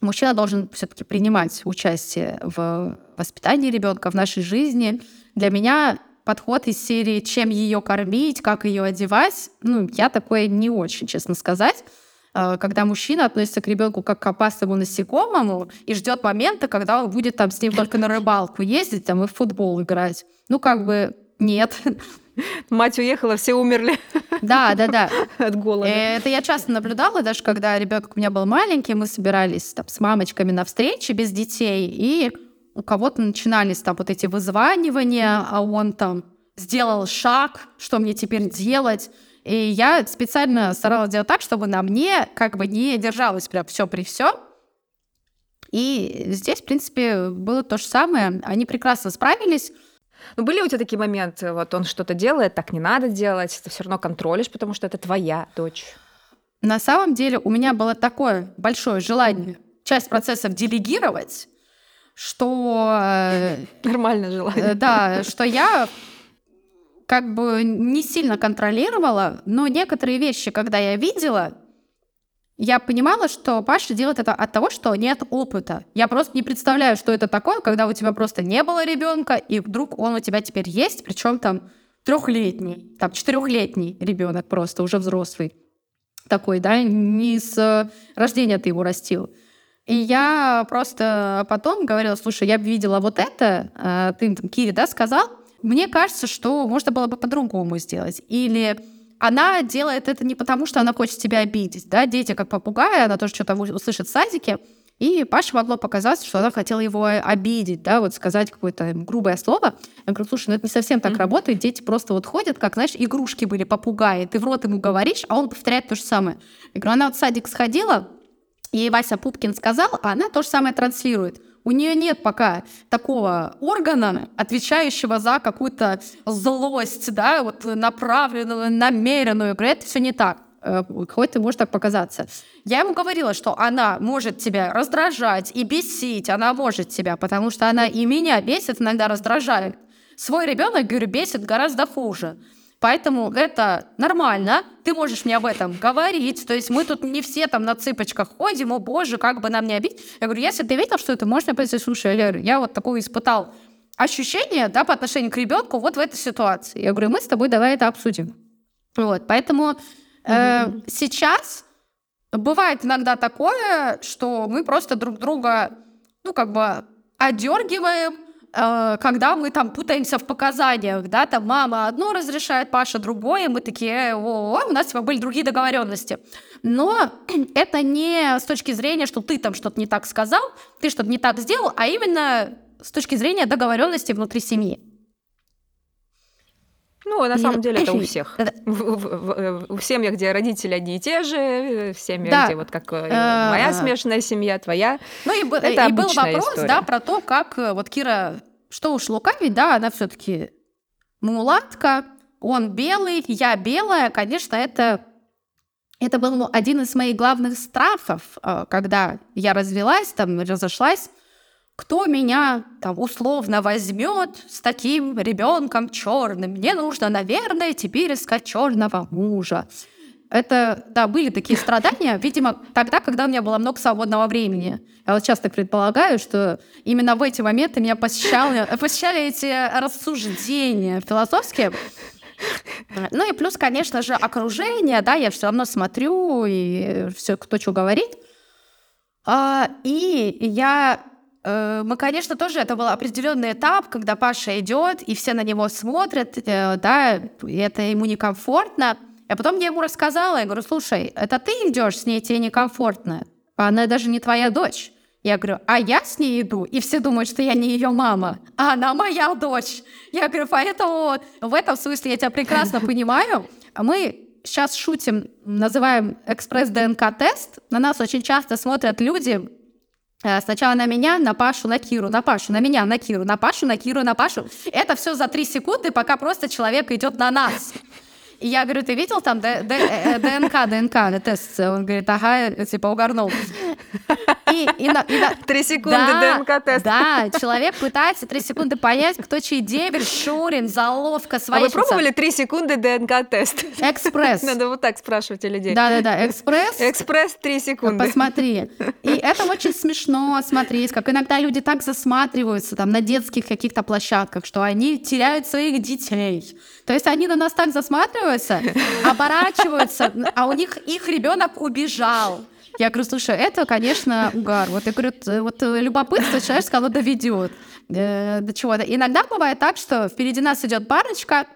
мужчина должен все-таки принимать участие в воспитании ребенка, в нашей жизни. Для меня подход из серии «Чем ее кормить?», «Как ее одевать?», ну, я такое не очень, честно сказать когда мужчина относится к ребенку как к опасному насекомому и ждет момента, когда он будет там с ним только на рыбалку ездить там и в футбол играть. Ну, как бы нет. Мать уехала, все умерли. Да, да, да. От голода. Это я часто наблюдала, даже когда ребенок у меня был маленький, мы собирались там, с мамочками на встречи без детей, и у кого-то начинались там вот эти вызванивания, а он там сделал шаг, что мне теперь делать. И я специально старалась делать так, чтобы на мне как бы не держалось прям все при все. И здесь, в принципе, было то же самое. Они прекрасно справились. Ну, были у тебя такие моменты, вот он что-то делает, так не надо делать, ты все равно контролишь, потому что это твоя дочь. На самом деле у меня было такое большое желание часть процессов делегировать, что... э, Нормальное желание. Э, Да, что я как бы не сильно контролировала, но некоторые вещи, когда я видела, я понимала, что Паша делает это от того, что нет опыта. Я просто не представляю, что это такое, когда у тебя просто не было ребенка, и вдруг он у тебя теперь есть, причем там трехлетний, там четырехлетний ребенок просто уже взрослый такой, да, не с э, рождения ты его растил. И я просто потом говорила, слушай, я видела вот это, а ты там, Кире, да, сказал, мне кажется, что можно было бы по-другому сделать. Или она делает это не потому, что она хочет тебя обидеть, да, дети как попугаи, она тоже что-то услышит в садике, и Паше могло показаться, что она хотела его обидеть, да, вот сказать какое-то грубое слово. Я говорю, слушай, ну это не совсем так Мгм. работает, дети просто вот ходят, как, знаешь, игрушки были, попугаи, ты в рот ему говоришь, а он повторяет то же самое. Я говорю, она вот в садик сходила, ей Вася Пупкин сказал, а она то же самое транслирует. У нее нет пока такого органа, отвечающего за какую-то злость, да, вот направленную, намеренную. Я говорю, это все не так. Э, Хоть ты может так показаться. Я ему говорила, что она может тебя раздражать и бесить, она может тебя, потому что она и меня бесит, иногда раздражает. Свой ребенок, говорю, бесит гораздо хуже. Поэтому это нормально, ты можешь мне об этом говорить. То есть мы тут не все там на цыпочках ходим, о боже, как бы нам не обидеть. Я говорю, если ты видел, что это можно пойти, слушай, Лера, я вот такое испытал ощущение, да, по отношению к ребенку вот в этой ситуации. Я говорю, мы с тобой давай это обсудим. Вот, поэтому э, сейчас бывает иногда такое, что мы просто друг друга, ну, как бы одергиваем, когда мы там путаемся в показаниях, да, там мама одно разрешает, Паша другое, мы такие, о, у нас типа были другие договоренности. Но это не с точки зрения, что ты там что-то не так сказал, ты что-то не так сделал, а именно с точки зрения договоренности внутри семьи. Ну, на самом деле это у всех. В, в- в- в семьях, где родители одни и те же, в семьях, Да. где вот как э, Э, моя смешанная семья, твоя. Ну и, б- Это и был вопрос, история. да, про то, как э, вот Кира, что уж лукавить, да, она все-таки мулатка, он белый, я белая, конечно, это это был ну, один из моих главных страхов, э, когда я развелась, там, разошлась. Кто меня там условно возьмет с таким ребенком черным? Мне нужно, наверное, теперь искать черного мужа. Это, да, были такие страдания, видимо, тогда, когда у меня было много свободного времени. Я вот часто предполагаю, что именно в эти моменты меня посещали, посещали эти рассуждения философские. Ну и плюс, конечно же, окружение, да, я все равно смотрю и все, кто что говорит. А, и я мы, конечно, тоже это был определенный этап, когда Паша идет, и все на него смотрят, э, да, и это ему некомфортно. А потом я ему рассказала, я говорю, слушай, это ты идешь с ней, тебе некомфортно. Она даже не твоя дочь. Я говорю, а я с ней иду, и все думают, что я не ее мама, а она моя дочь. Я говорю, поэтому в этом смысле я тебя прекрасно понимаю. Мы сейчас шутим, называем экспресс-ДНК-тест. На нас очень часто смотрят люди, э, Сначала на меня, на Пашу, на Киру, на Пашу, на меня, на Киру, на Пашу, на Киру, на Пашу. Это все за три секунды, пока просто человек идет на нас. И я говорю, ты видел там ДНК, ДНК, тест? Он говорит, ага, типа угорнул. И, и, и. Три секунды да, ДНК-тест. Да, человек пытается три секунды понять, кто чей деверь, Шурин, заловка, своя. А вы пробовали три секунды ДНК-тест? Экспресс. Надо вот так спрашивать у людей. Да-да-да, экспресс. Экспресс три секунды. Посмотри. И это очень смешно смотреть, как иногда люди так засматриваются там на детских каких-то площадках, что они теряют своих детей. То есть они на нас так засматриваются, оборачиваются, а у них их ребенок убежал. Я говорю, слушай, это, конечно, угар. Вот я говорю, вот любопытство человек сказал, доведет э, до чего-то. Иногда бывает так, что впереди нас идет парочка,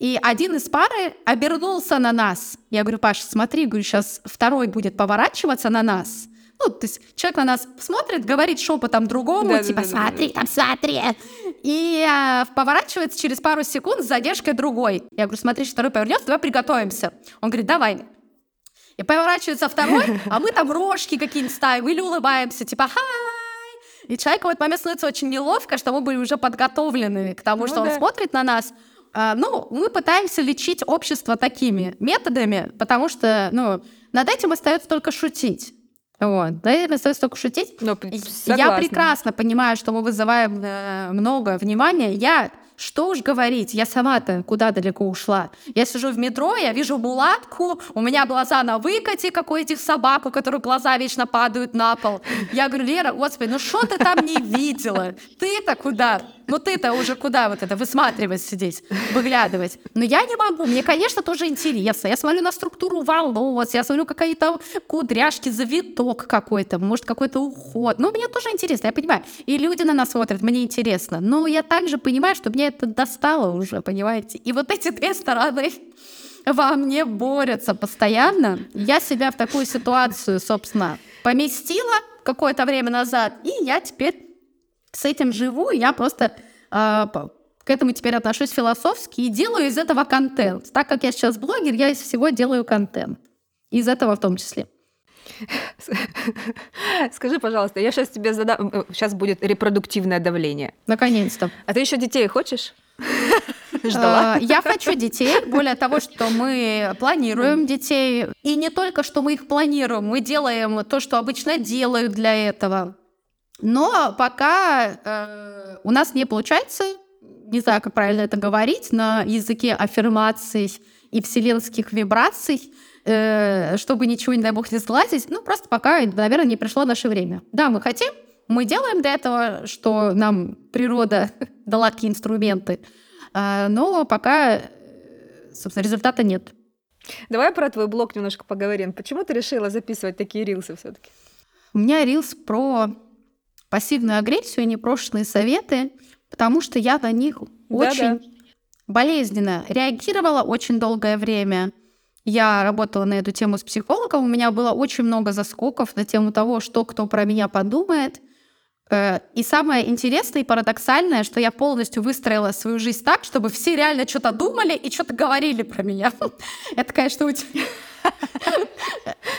и один из пары обернулся на нас. Я говорю, Паша, смотри, говорю, сейчас второй будет поворачиваться на нас. Ну, то есть человек на нас смотрит, говорит шепотом другому, да, типа, да, да, смотри, да, да. там, смотри. И а, поворачивается через пару секунд с задержкой другой. Я говорю, смотри, второй повернется, давай приготовимся. Он говорит, давай. И поворачивается второй, а мы там рожки какие-нибудь ставим или улыбаемся, типа «Хай!» И человеку в этот момент становится очень неловко, что мы были уже подготовлены к тому, ну, что да. он смотрит на нас. А, ну, мы пытаемся лечить общество такими методами, потому что, ну, над этим остается только шутить. Вот. Да, остается только шутить. Но, ну, я прекрасно понимаю, что мы вызываем э, много внимания. Я что уж говорить, я сама-то куда далеко ушла. Я сижу в метро, я вижу мулатку, у меня глаза на выкате, как у этих собак, у которых глаза вечно падают на пол. Я говорю, Лера, господи, ну что ты там не видела? Ты-то куда? Ну ты-то уже куда вот это высматривать сидеть, выглядывать? Но я не могу. Мне, конечно, тоже интересно. Я смотрю на структуру волос, я смотрю какие-то кудряшки, завиток какой-то, может, какой-то уход. Ну, мне тоже интересно, я понимаю. И люди на нас смотрят, мне интересно. Но я также понимаю, что мне это достало уже, понимаете? И вот эти две стороны во мне борются постоянно. Я себя в такую ситуацию, собственно, поместила какое-то время назад, и я теперь с этим живу, я просто э, к этому теперь отношусь философски и делаю из этого контент. Так как я сейчас блогер, я из всего делаю контент. Из этого в том числе. Скажи, пожалуйста, я сейчас тебе задам... Сейчас будет репродуктивное давление. Наконец-то. А ты еще детей хочешь? Ждала? А, я хочу детей. Более того, что мы планируем детей. И не только, что мы их планируем, мы делаем то, что обычно делают для этого. Но пока э, у нас не получается, не знаю, как правильно это говорить, на языке аффирмаций и вселенских вибраций, э, чтобы ничего, не дай бог, не сглазить, ну, просто пока, наверное, не пришло наше время. Да, мы хотим, мы делаем для этого, что нам природа дала такие инструменты, э, но пока, собственно, результата нет. Давай про твой блог немножко поговорим. Почему ты решила записывать такие рилсы все-таки? У меня рилс про пассивную агрессию и непрошенные советы, потому что я на них да, очень да. болезненно реагировала очень долгое время. Я работала на эту тему с психологом, у меня было очень много заскоков на тему того, что кто про меня подумает. Э, и самое интересное и парадоксальное, что я полностью выстроила свою жизнь так, чтобы все реально что-то думали и что-то говорили про меня. Это, конечно, очень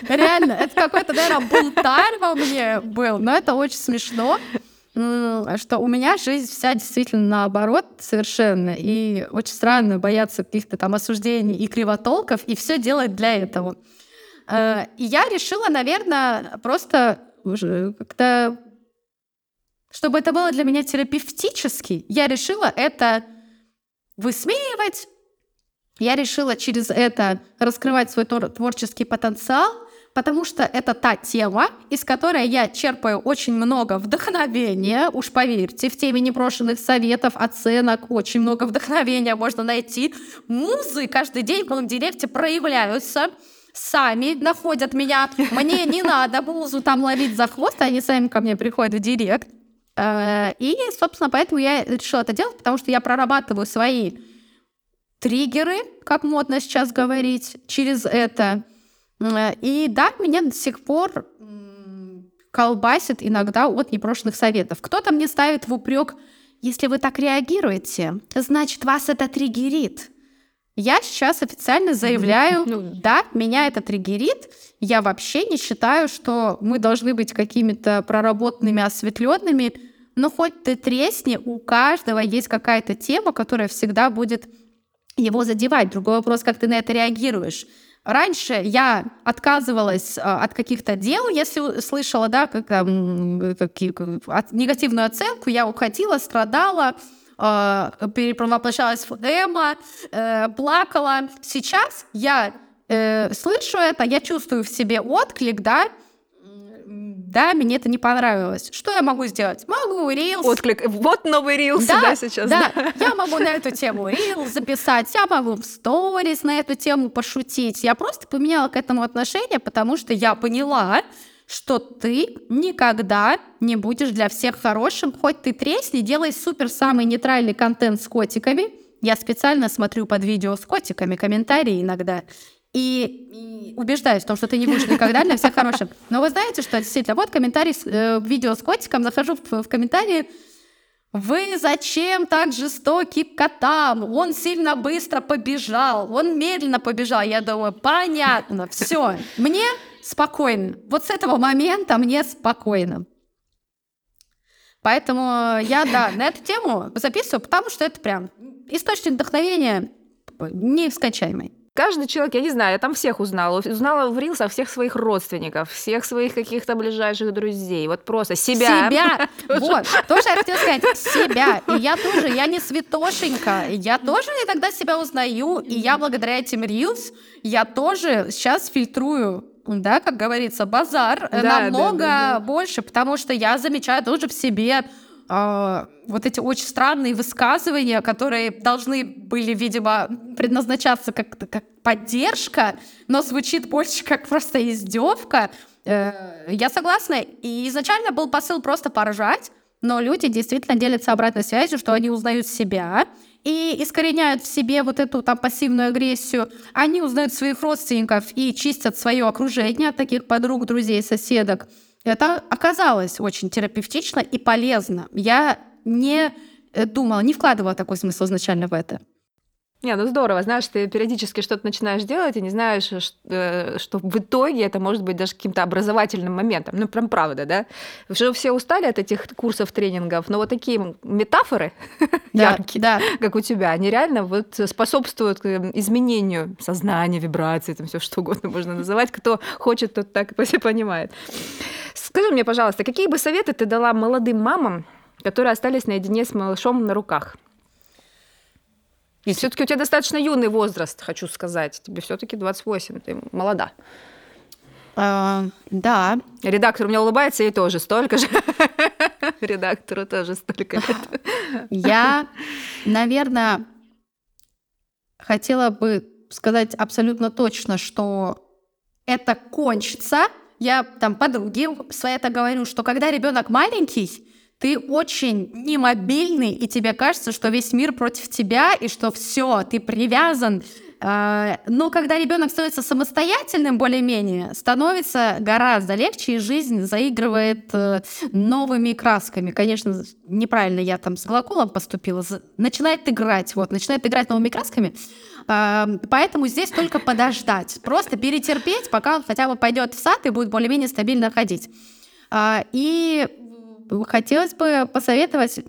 Реально, это какой-то, наверное, бунтарь во мне был, но это очень смешно что у меня жизнь вся действительно наоборот совершенно. И очень странно бояться каких-то там осуждений и кривотолков, и все делать для этого. Э, и я решила, наверное, просто как-то чтобы это было для меня терапевтически, я решила это высмеивать, я решила через это раскрывать свой творческий потенциал, потому что это та тема, из которой я черпаю очень много вдохновения, уж поверьте, в теме непрошенных советов, оценок, очень много вдохновения можно найти. Музы каждый день в моем директе проявляются, сами находят меня. Мне не надо музу там ловить за хвост, они сами ко мне приходят в директ. Э, и, собственно, поэтому я решила это делать, потому что я прорабатываю свои триггеры, как модно сейчас говорить, через это. Э, и да, меня до сих пор колбасит иногда от непрошенных советов. Кто-то мне ставит в упрек, если вы так реагируете, значит, вас это триггерит. Я сейчас официально заявляю, ну, да, меня это триггерит. Я вообще не считаю, что мы должны быть какими-то проработанными, осветленными. Но хоть ты тресни, у каждого есть какая-то тема, которая всегда будет его задевать. Другой вопрос, как ты на это реагируешь. Раньше я отказывалась а, от каких-то дел, если слышала, да, как, как, как, негативную оценку, я уходила, страдала, э, перепровоплощалась в Эма, э, плакала. Сейчас я э, слышу это, я чувствую в себе отклик, да, да, мне это не понравилось. Что я могу сделать? Могу рилс. Отклик. Вот новый рилс, да, да сейчас. Да. да, я могу на эту тему рилс записать, я могу в сторис на эту тему пошутить. Я просто поменяла к этому отношение, потому что я поняла, что ты никогда не будешь для всех хорошим, хоть ты тресни, делай супер самый нейтральный контент с котиками. Я специально смотрю под видео с котиками комментарии иногда и, убеждаюсь в том, что ты не будешь никогда для всех хорошим. Но вы знаете, что действительно, вот комментарий, э, видео с котиком, захожу в, в комментарии, вы зачем так жестоки к котам? Он сильно быстро побежал, он медленно побежал. Я думаю, понятно, все. Мне спокойно. Вот с этого момента мне спокойно. Поэтому я, да, на эту тему записываю, потому что это прям источник вдохновения нескончаемый. Каждый человек, я не знаю, я там всех узнала. Узнала в Рилсах всех своих родственников, всех своих каких-то ближайших друзей. Вот просто себя. Себя. Вот, тоже я хотела сказать. Себя. И я тоже, я не святошенька. Я тоже иногда себя узнаю. И я благодаря этим Рилс, я тоже сейчас фильтрую да, как говорится, базар да, намного да, да, да. больше, потому что я замечаю тоже в себе э, вот эти очень странные высказывания, которые должны были, видимо, предназначаться как, как поддержка, но звучит больше как просто издевка. Э, я согласна. И изначально был посыл просто поржать, но люди действительно делятся обратной связью, что они узнают себя, и искореняют в себе вот эту там пассивную агрессию, они узнают своих родственников и чистят свое окружение от таких подруг, друзей, соседок. Это оказалось очень терапевтично и полезно. Я не э, думала, не вкладывала такой смысл изначально в это. Не, ну здорово, знаешь, ты периодически что-то начинаешь делать и не знаешь, э, что в итоге это может быть даже каким-то образовательным моментом. Ну, прям правда, да? Уже все устали от этих курсов, тренингов, но вот такие метафоры да, яркие, да. как у тебя, они реально вот способствуют изменению сознания, вибрации, там все что угодно можно называть. Кто хочет, тот так понимает. Скажи мне, пожалуйста, какие бы советы ты дала молодым мамам, которые остались наедине с малышом на руках? И все-таки у тебя достаточно юный возраст, хочу сказать. Тебе все-таки 28, ты молода. А, да. Редактор у меня улыбается, и тоже столько же. Редактору тоже столько лет. Я, наверное, хотела бы сказать абсолютно точно, что это кончится. Я там подруге своей это говорю, что когда ребенок маленький, ты очень немобильный, и тебе кажется, что весь мир против тебя, и что все, ты привязан. А, но когда ребенок становится самостоятельным, более-менее, становится гораздо легче, и жизнь заигрывает э, новыми красками. Конечно, неправильно я там с глаголом поступила. Начинает играть, вот, начинает играть новыми красками. А, поэтому здесь только подождать. Просто перетерпеть, пока он хотя бы пойдет в сад и будет более-менее стабильно ходить. А, и хотелось бы посоветовать,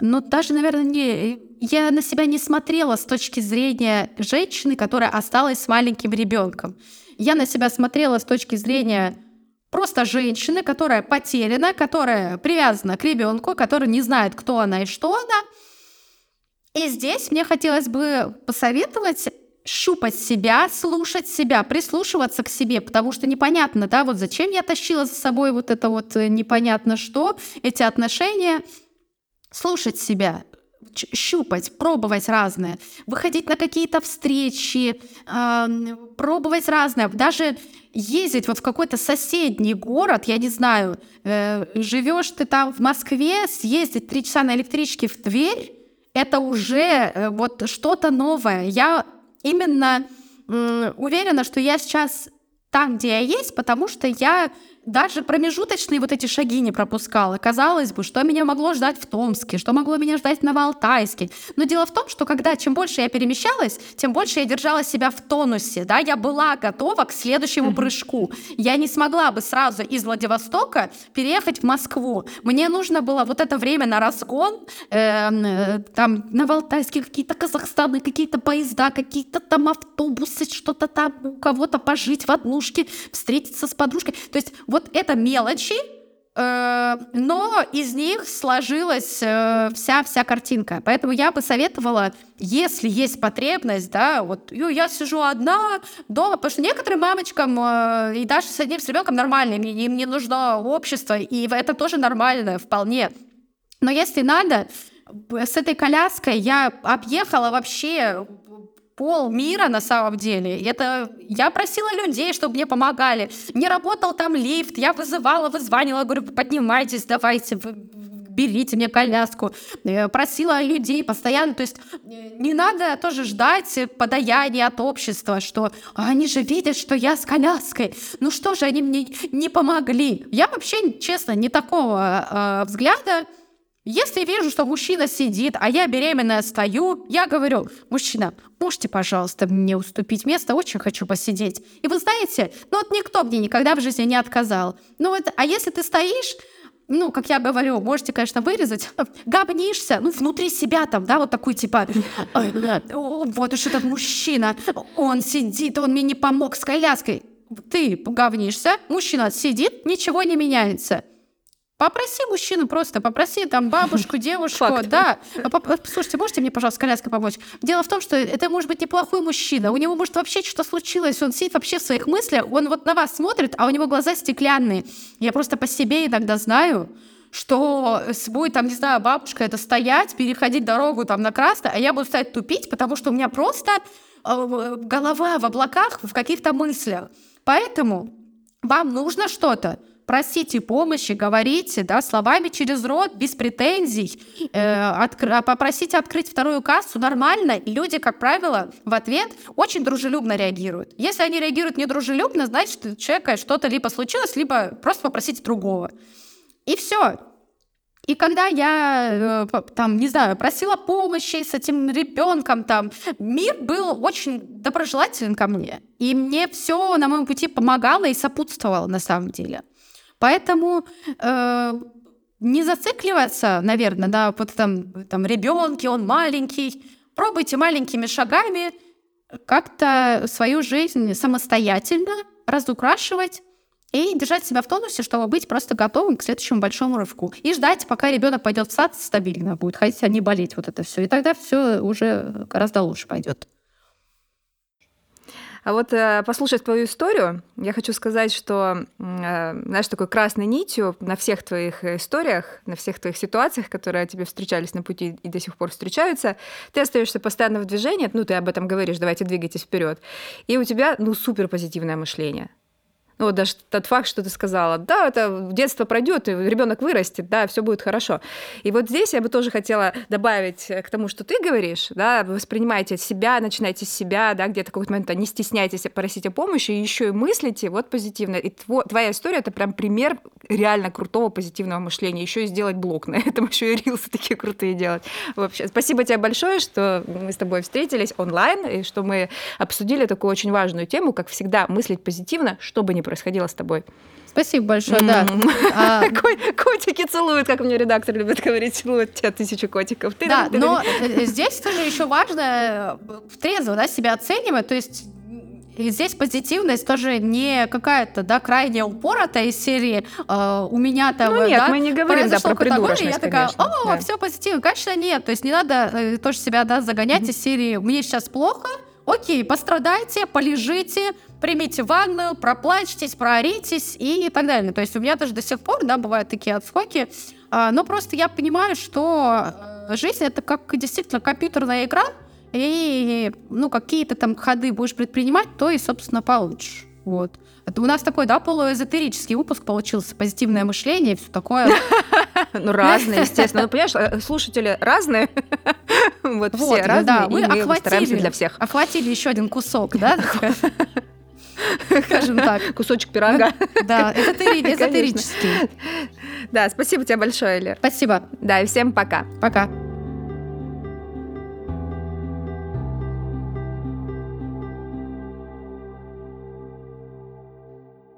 ну, даже, наверное, не... Я на себя не смотрела с точки зрения женщины, которая осталась с маленьким ребенком. Я на себя смотрела с точки зрения просто женщины, которая потеряна, которая привязана к ребенку, которая не знает, кто она и что она. И здесь мне хотелось бы посоветовать щупать себя, слушать себя, прислушиваться к себе, потому что непонятно, да, вот зачем я тащила за собой вот это вот э, непонятно что, эти отношения, слушать себя, щупать, пробовать разное, выходить на какие-то встречи, пробовать разное. Даже ездить вот в какой-то соседний город, я не знаю, э, живешь ты там в Москве, съездить три часа на электричке в Тверь, это уже э, вот что-то новое. Я именно уверена, что я сейчас там, где я есть, потому что я даже промежуточные вот эти шаги не пропускала. Казалось бы, что меня могло ждать в Томске, что могло меня ждать в Новоалтайске. Но дело в том, что когда чем больше я перемещалась, тем больше я держала себя в тонусе. Да? Я была готова к следующему прыжку. Я не смогла бы сразу из Владивостока переехать в Москву. Мне нужно было вот это время на разгон, эм, э, там Новоалтайске какие-то Казахстаны, какие-то поезда, какие-то там автобусы, что-то там у кого-то пожить в однушке, встретиться с подружкой. То есть вот это мелочи, э, но из них сложилась э, вся вся картинка. Поэтому я бы советовала, если есть потребность, да, вот я сижу одна дома, потому что некоторым мамочкам э, и даже с одним с ребенком нормально, им не нужно общество, и это тоже нормально вполне. Но если надо, с этой коляской я объехала вообще пол мира на самом деле. Это я просила людей, чтобы мне помогали. Не работал там лифт, я вызывала, вызванивала, говорю, поднимайтесь, давайте, берите мне коляску. Я просила людей постоянно, то есть э, не надо тоже ждать подаяния от общества, что они же видят, что я с коляской. Ну что же, они мне не помогли. Я вообще, честно, не такого э, взгляда. Если вижу, что мужчина сидит, а я беременная стою, я говорю, мужчина, можете, пожалуйста, мне уступить место, очень хочу посидеть. И вы знаете, ну вот никто мне никогда в жизни не отказал. Ну вот, а если ты стоишь, ну, как я говорю, можете, конечно, вырезать, габнишься, ну, внутри себя там, да, вот такой типа, вот уж этот мужчина, он сидит, он мне не помог с коляской. Ты говнишься, мужчина сидит, ничего не меняется. Попроси мужчину просто, попроси там бабушку, девушку, Факт. да. Слушайте, можете мне, пожалуйста, коляской помочь? Дело в том, что это может быть неплохой мужчина, у него может вообще что-то случилось, он сидит вообще в своих мыслях, он вот на вас смотрит, а у него глаза стеклянные. Я просто по себе иногда знаю, что будет там, не знаю, бабушка это стоять, переходить дорогу там на красное, а я буду стоять тупить, потому что у меня просто э, голова в облаках, в каких-то мыслях. Поэтому вам нужно что-то, просите помощи, говорите, да, словами через рот, без претензий, э, откр- попросите открыть вторую кассу нормально, и люди, как правило, в ответ очень дружелюбно реагируют. Если они реагируют недружелюбно, значит, у человека что-то либо случилось, либо просто попросите другого. И все. И когда я, э, там, не знаю, просила помощи с этим ребенком, там, мир был очень доброжелателен ко мне. И мне все на моем пути помогало и сопутствовало на самом деле. Поэтому э, не зацикливаться, наверное, да, вот там, там ребенке, он маленький. Пробуйте маленькими шагами как-то свою жизнь самостоятельно разукрашивать и держать себя в тонусе, чтобы быть просто готовым к следующему большому рывку. И ждать, пока ребенок пойдет в сад, стабильно будет ходить, а не болеть вот это все. И тогда все уже гораздо лучше пойдет. А вот э, послушать твою историю, я хочу сказать, что, э, знаешь, такой красной нитью на всех твоих историях, на всех твоих ситуациях, которые тебе встречались на пути и до сих пор встречаются, ты остаешься постоянно в движении, ну, ты об этом говоришь, давайте двигайтесь вперед, и у тебя, ну, супер позитивное мышление. Ну, вот даже тот факт, что ты сказала, да, это детство пройдет, и ребенок вырастет, да, все будет хорошо. И вот здесь я бы тоже хотела добавить к тому, что ты говоришь, да, воспринимайте себя, начинайте с себя, да, где-то какой-то момент не стесняйтесь просить о помощи, и еще и мыслите вот позитивно. И твоя история это прям пример реально крутого позитивного мышления. Еще и сделать блог на этом, еще и рилсы такие крутые делать. Вообще, спасибо тебе большое, что мы с тобой встретились онлайн, и что мы обсудили такую очень важную тему, как всегда, мыслить позитивно, чтобы не происходило с тобой. Спасибо большое, да. А, котики целуют, как мне редактор любит говорить, целуют тебя тысячу котиков. Да, но э, здесь тоже еще важно э, трезво да, себя оценивать, то есть и здесь позитивность тоже не какая-то, да, крайне упоротая из серии э, у меня там, ну, нет, да, мы не говорим, да, про придурочность, я такая, о, да. все позитивно. Конечно, нет. То есть не надо э, тоже себя, да, загонять mm-hmm. из серии «мне сейчас плохо», окей, пострадайте, полежите, примите ванну, проплачьтесь, прооритесь и так далее. То есть у меня даже до сих пор, да, бывают такие отскоки, а, но просто я понимаю, что э, жизнь это как действительно компьютерная игра, и ну, какие-то там ходы будешь предпринимать, то и, собственно, получишь. Вот. У нас такой, да, полуэзотерический выпуск получился, позитивное мышление и все такое. Ну, разные, естественно. Ну, понимаешь, э, слушатели разные. Вот все разные, да, мы охватили для всех. Охватили еще один кусок, да? Скажем так. Кусочек пирога. Да, эзотерический. Да, спасибо тебе большое, Лер. Спасибо. Да, и всем пока. Пока.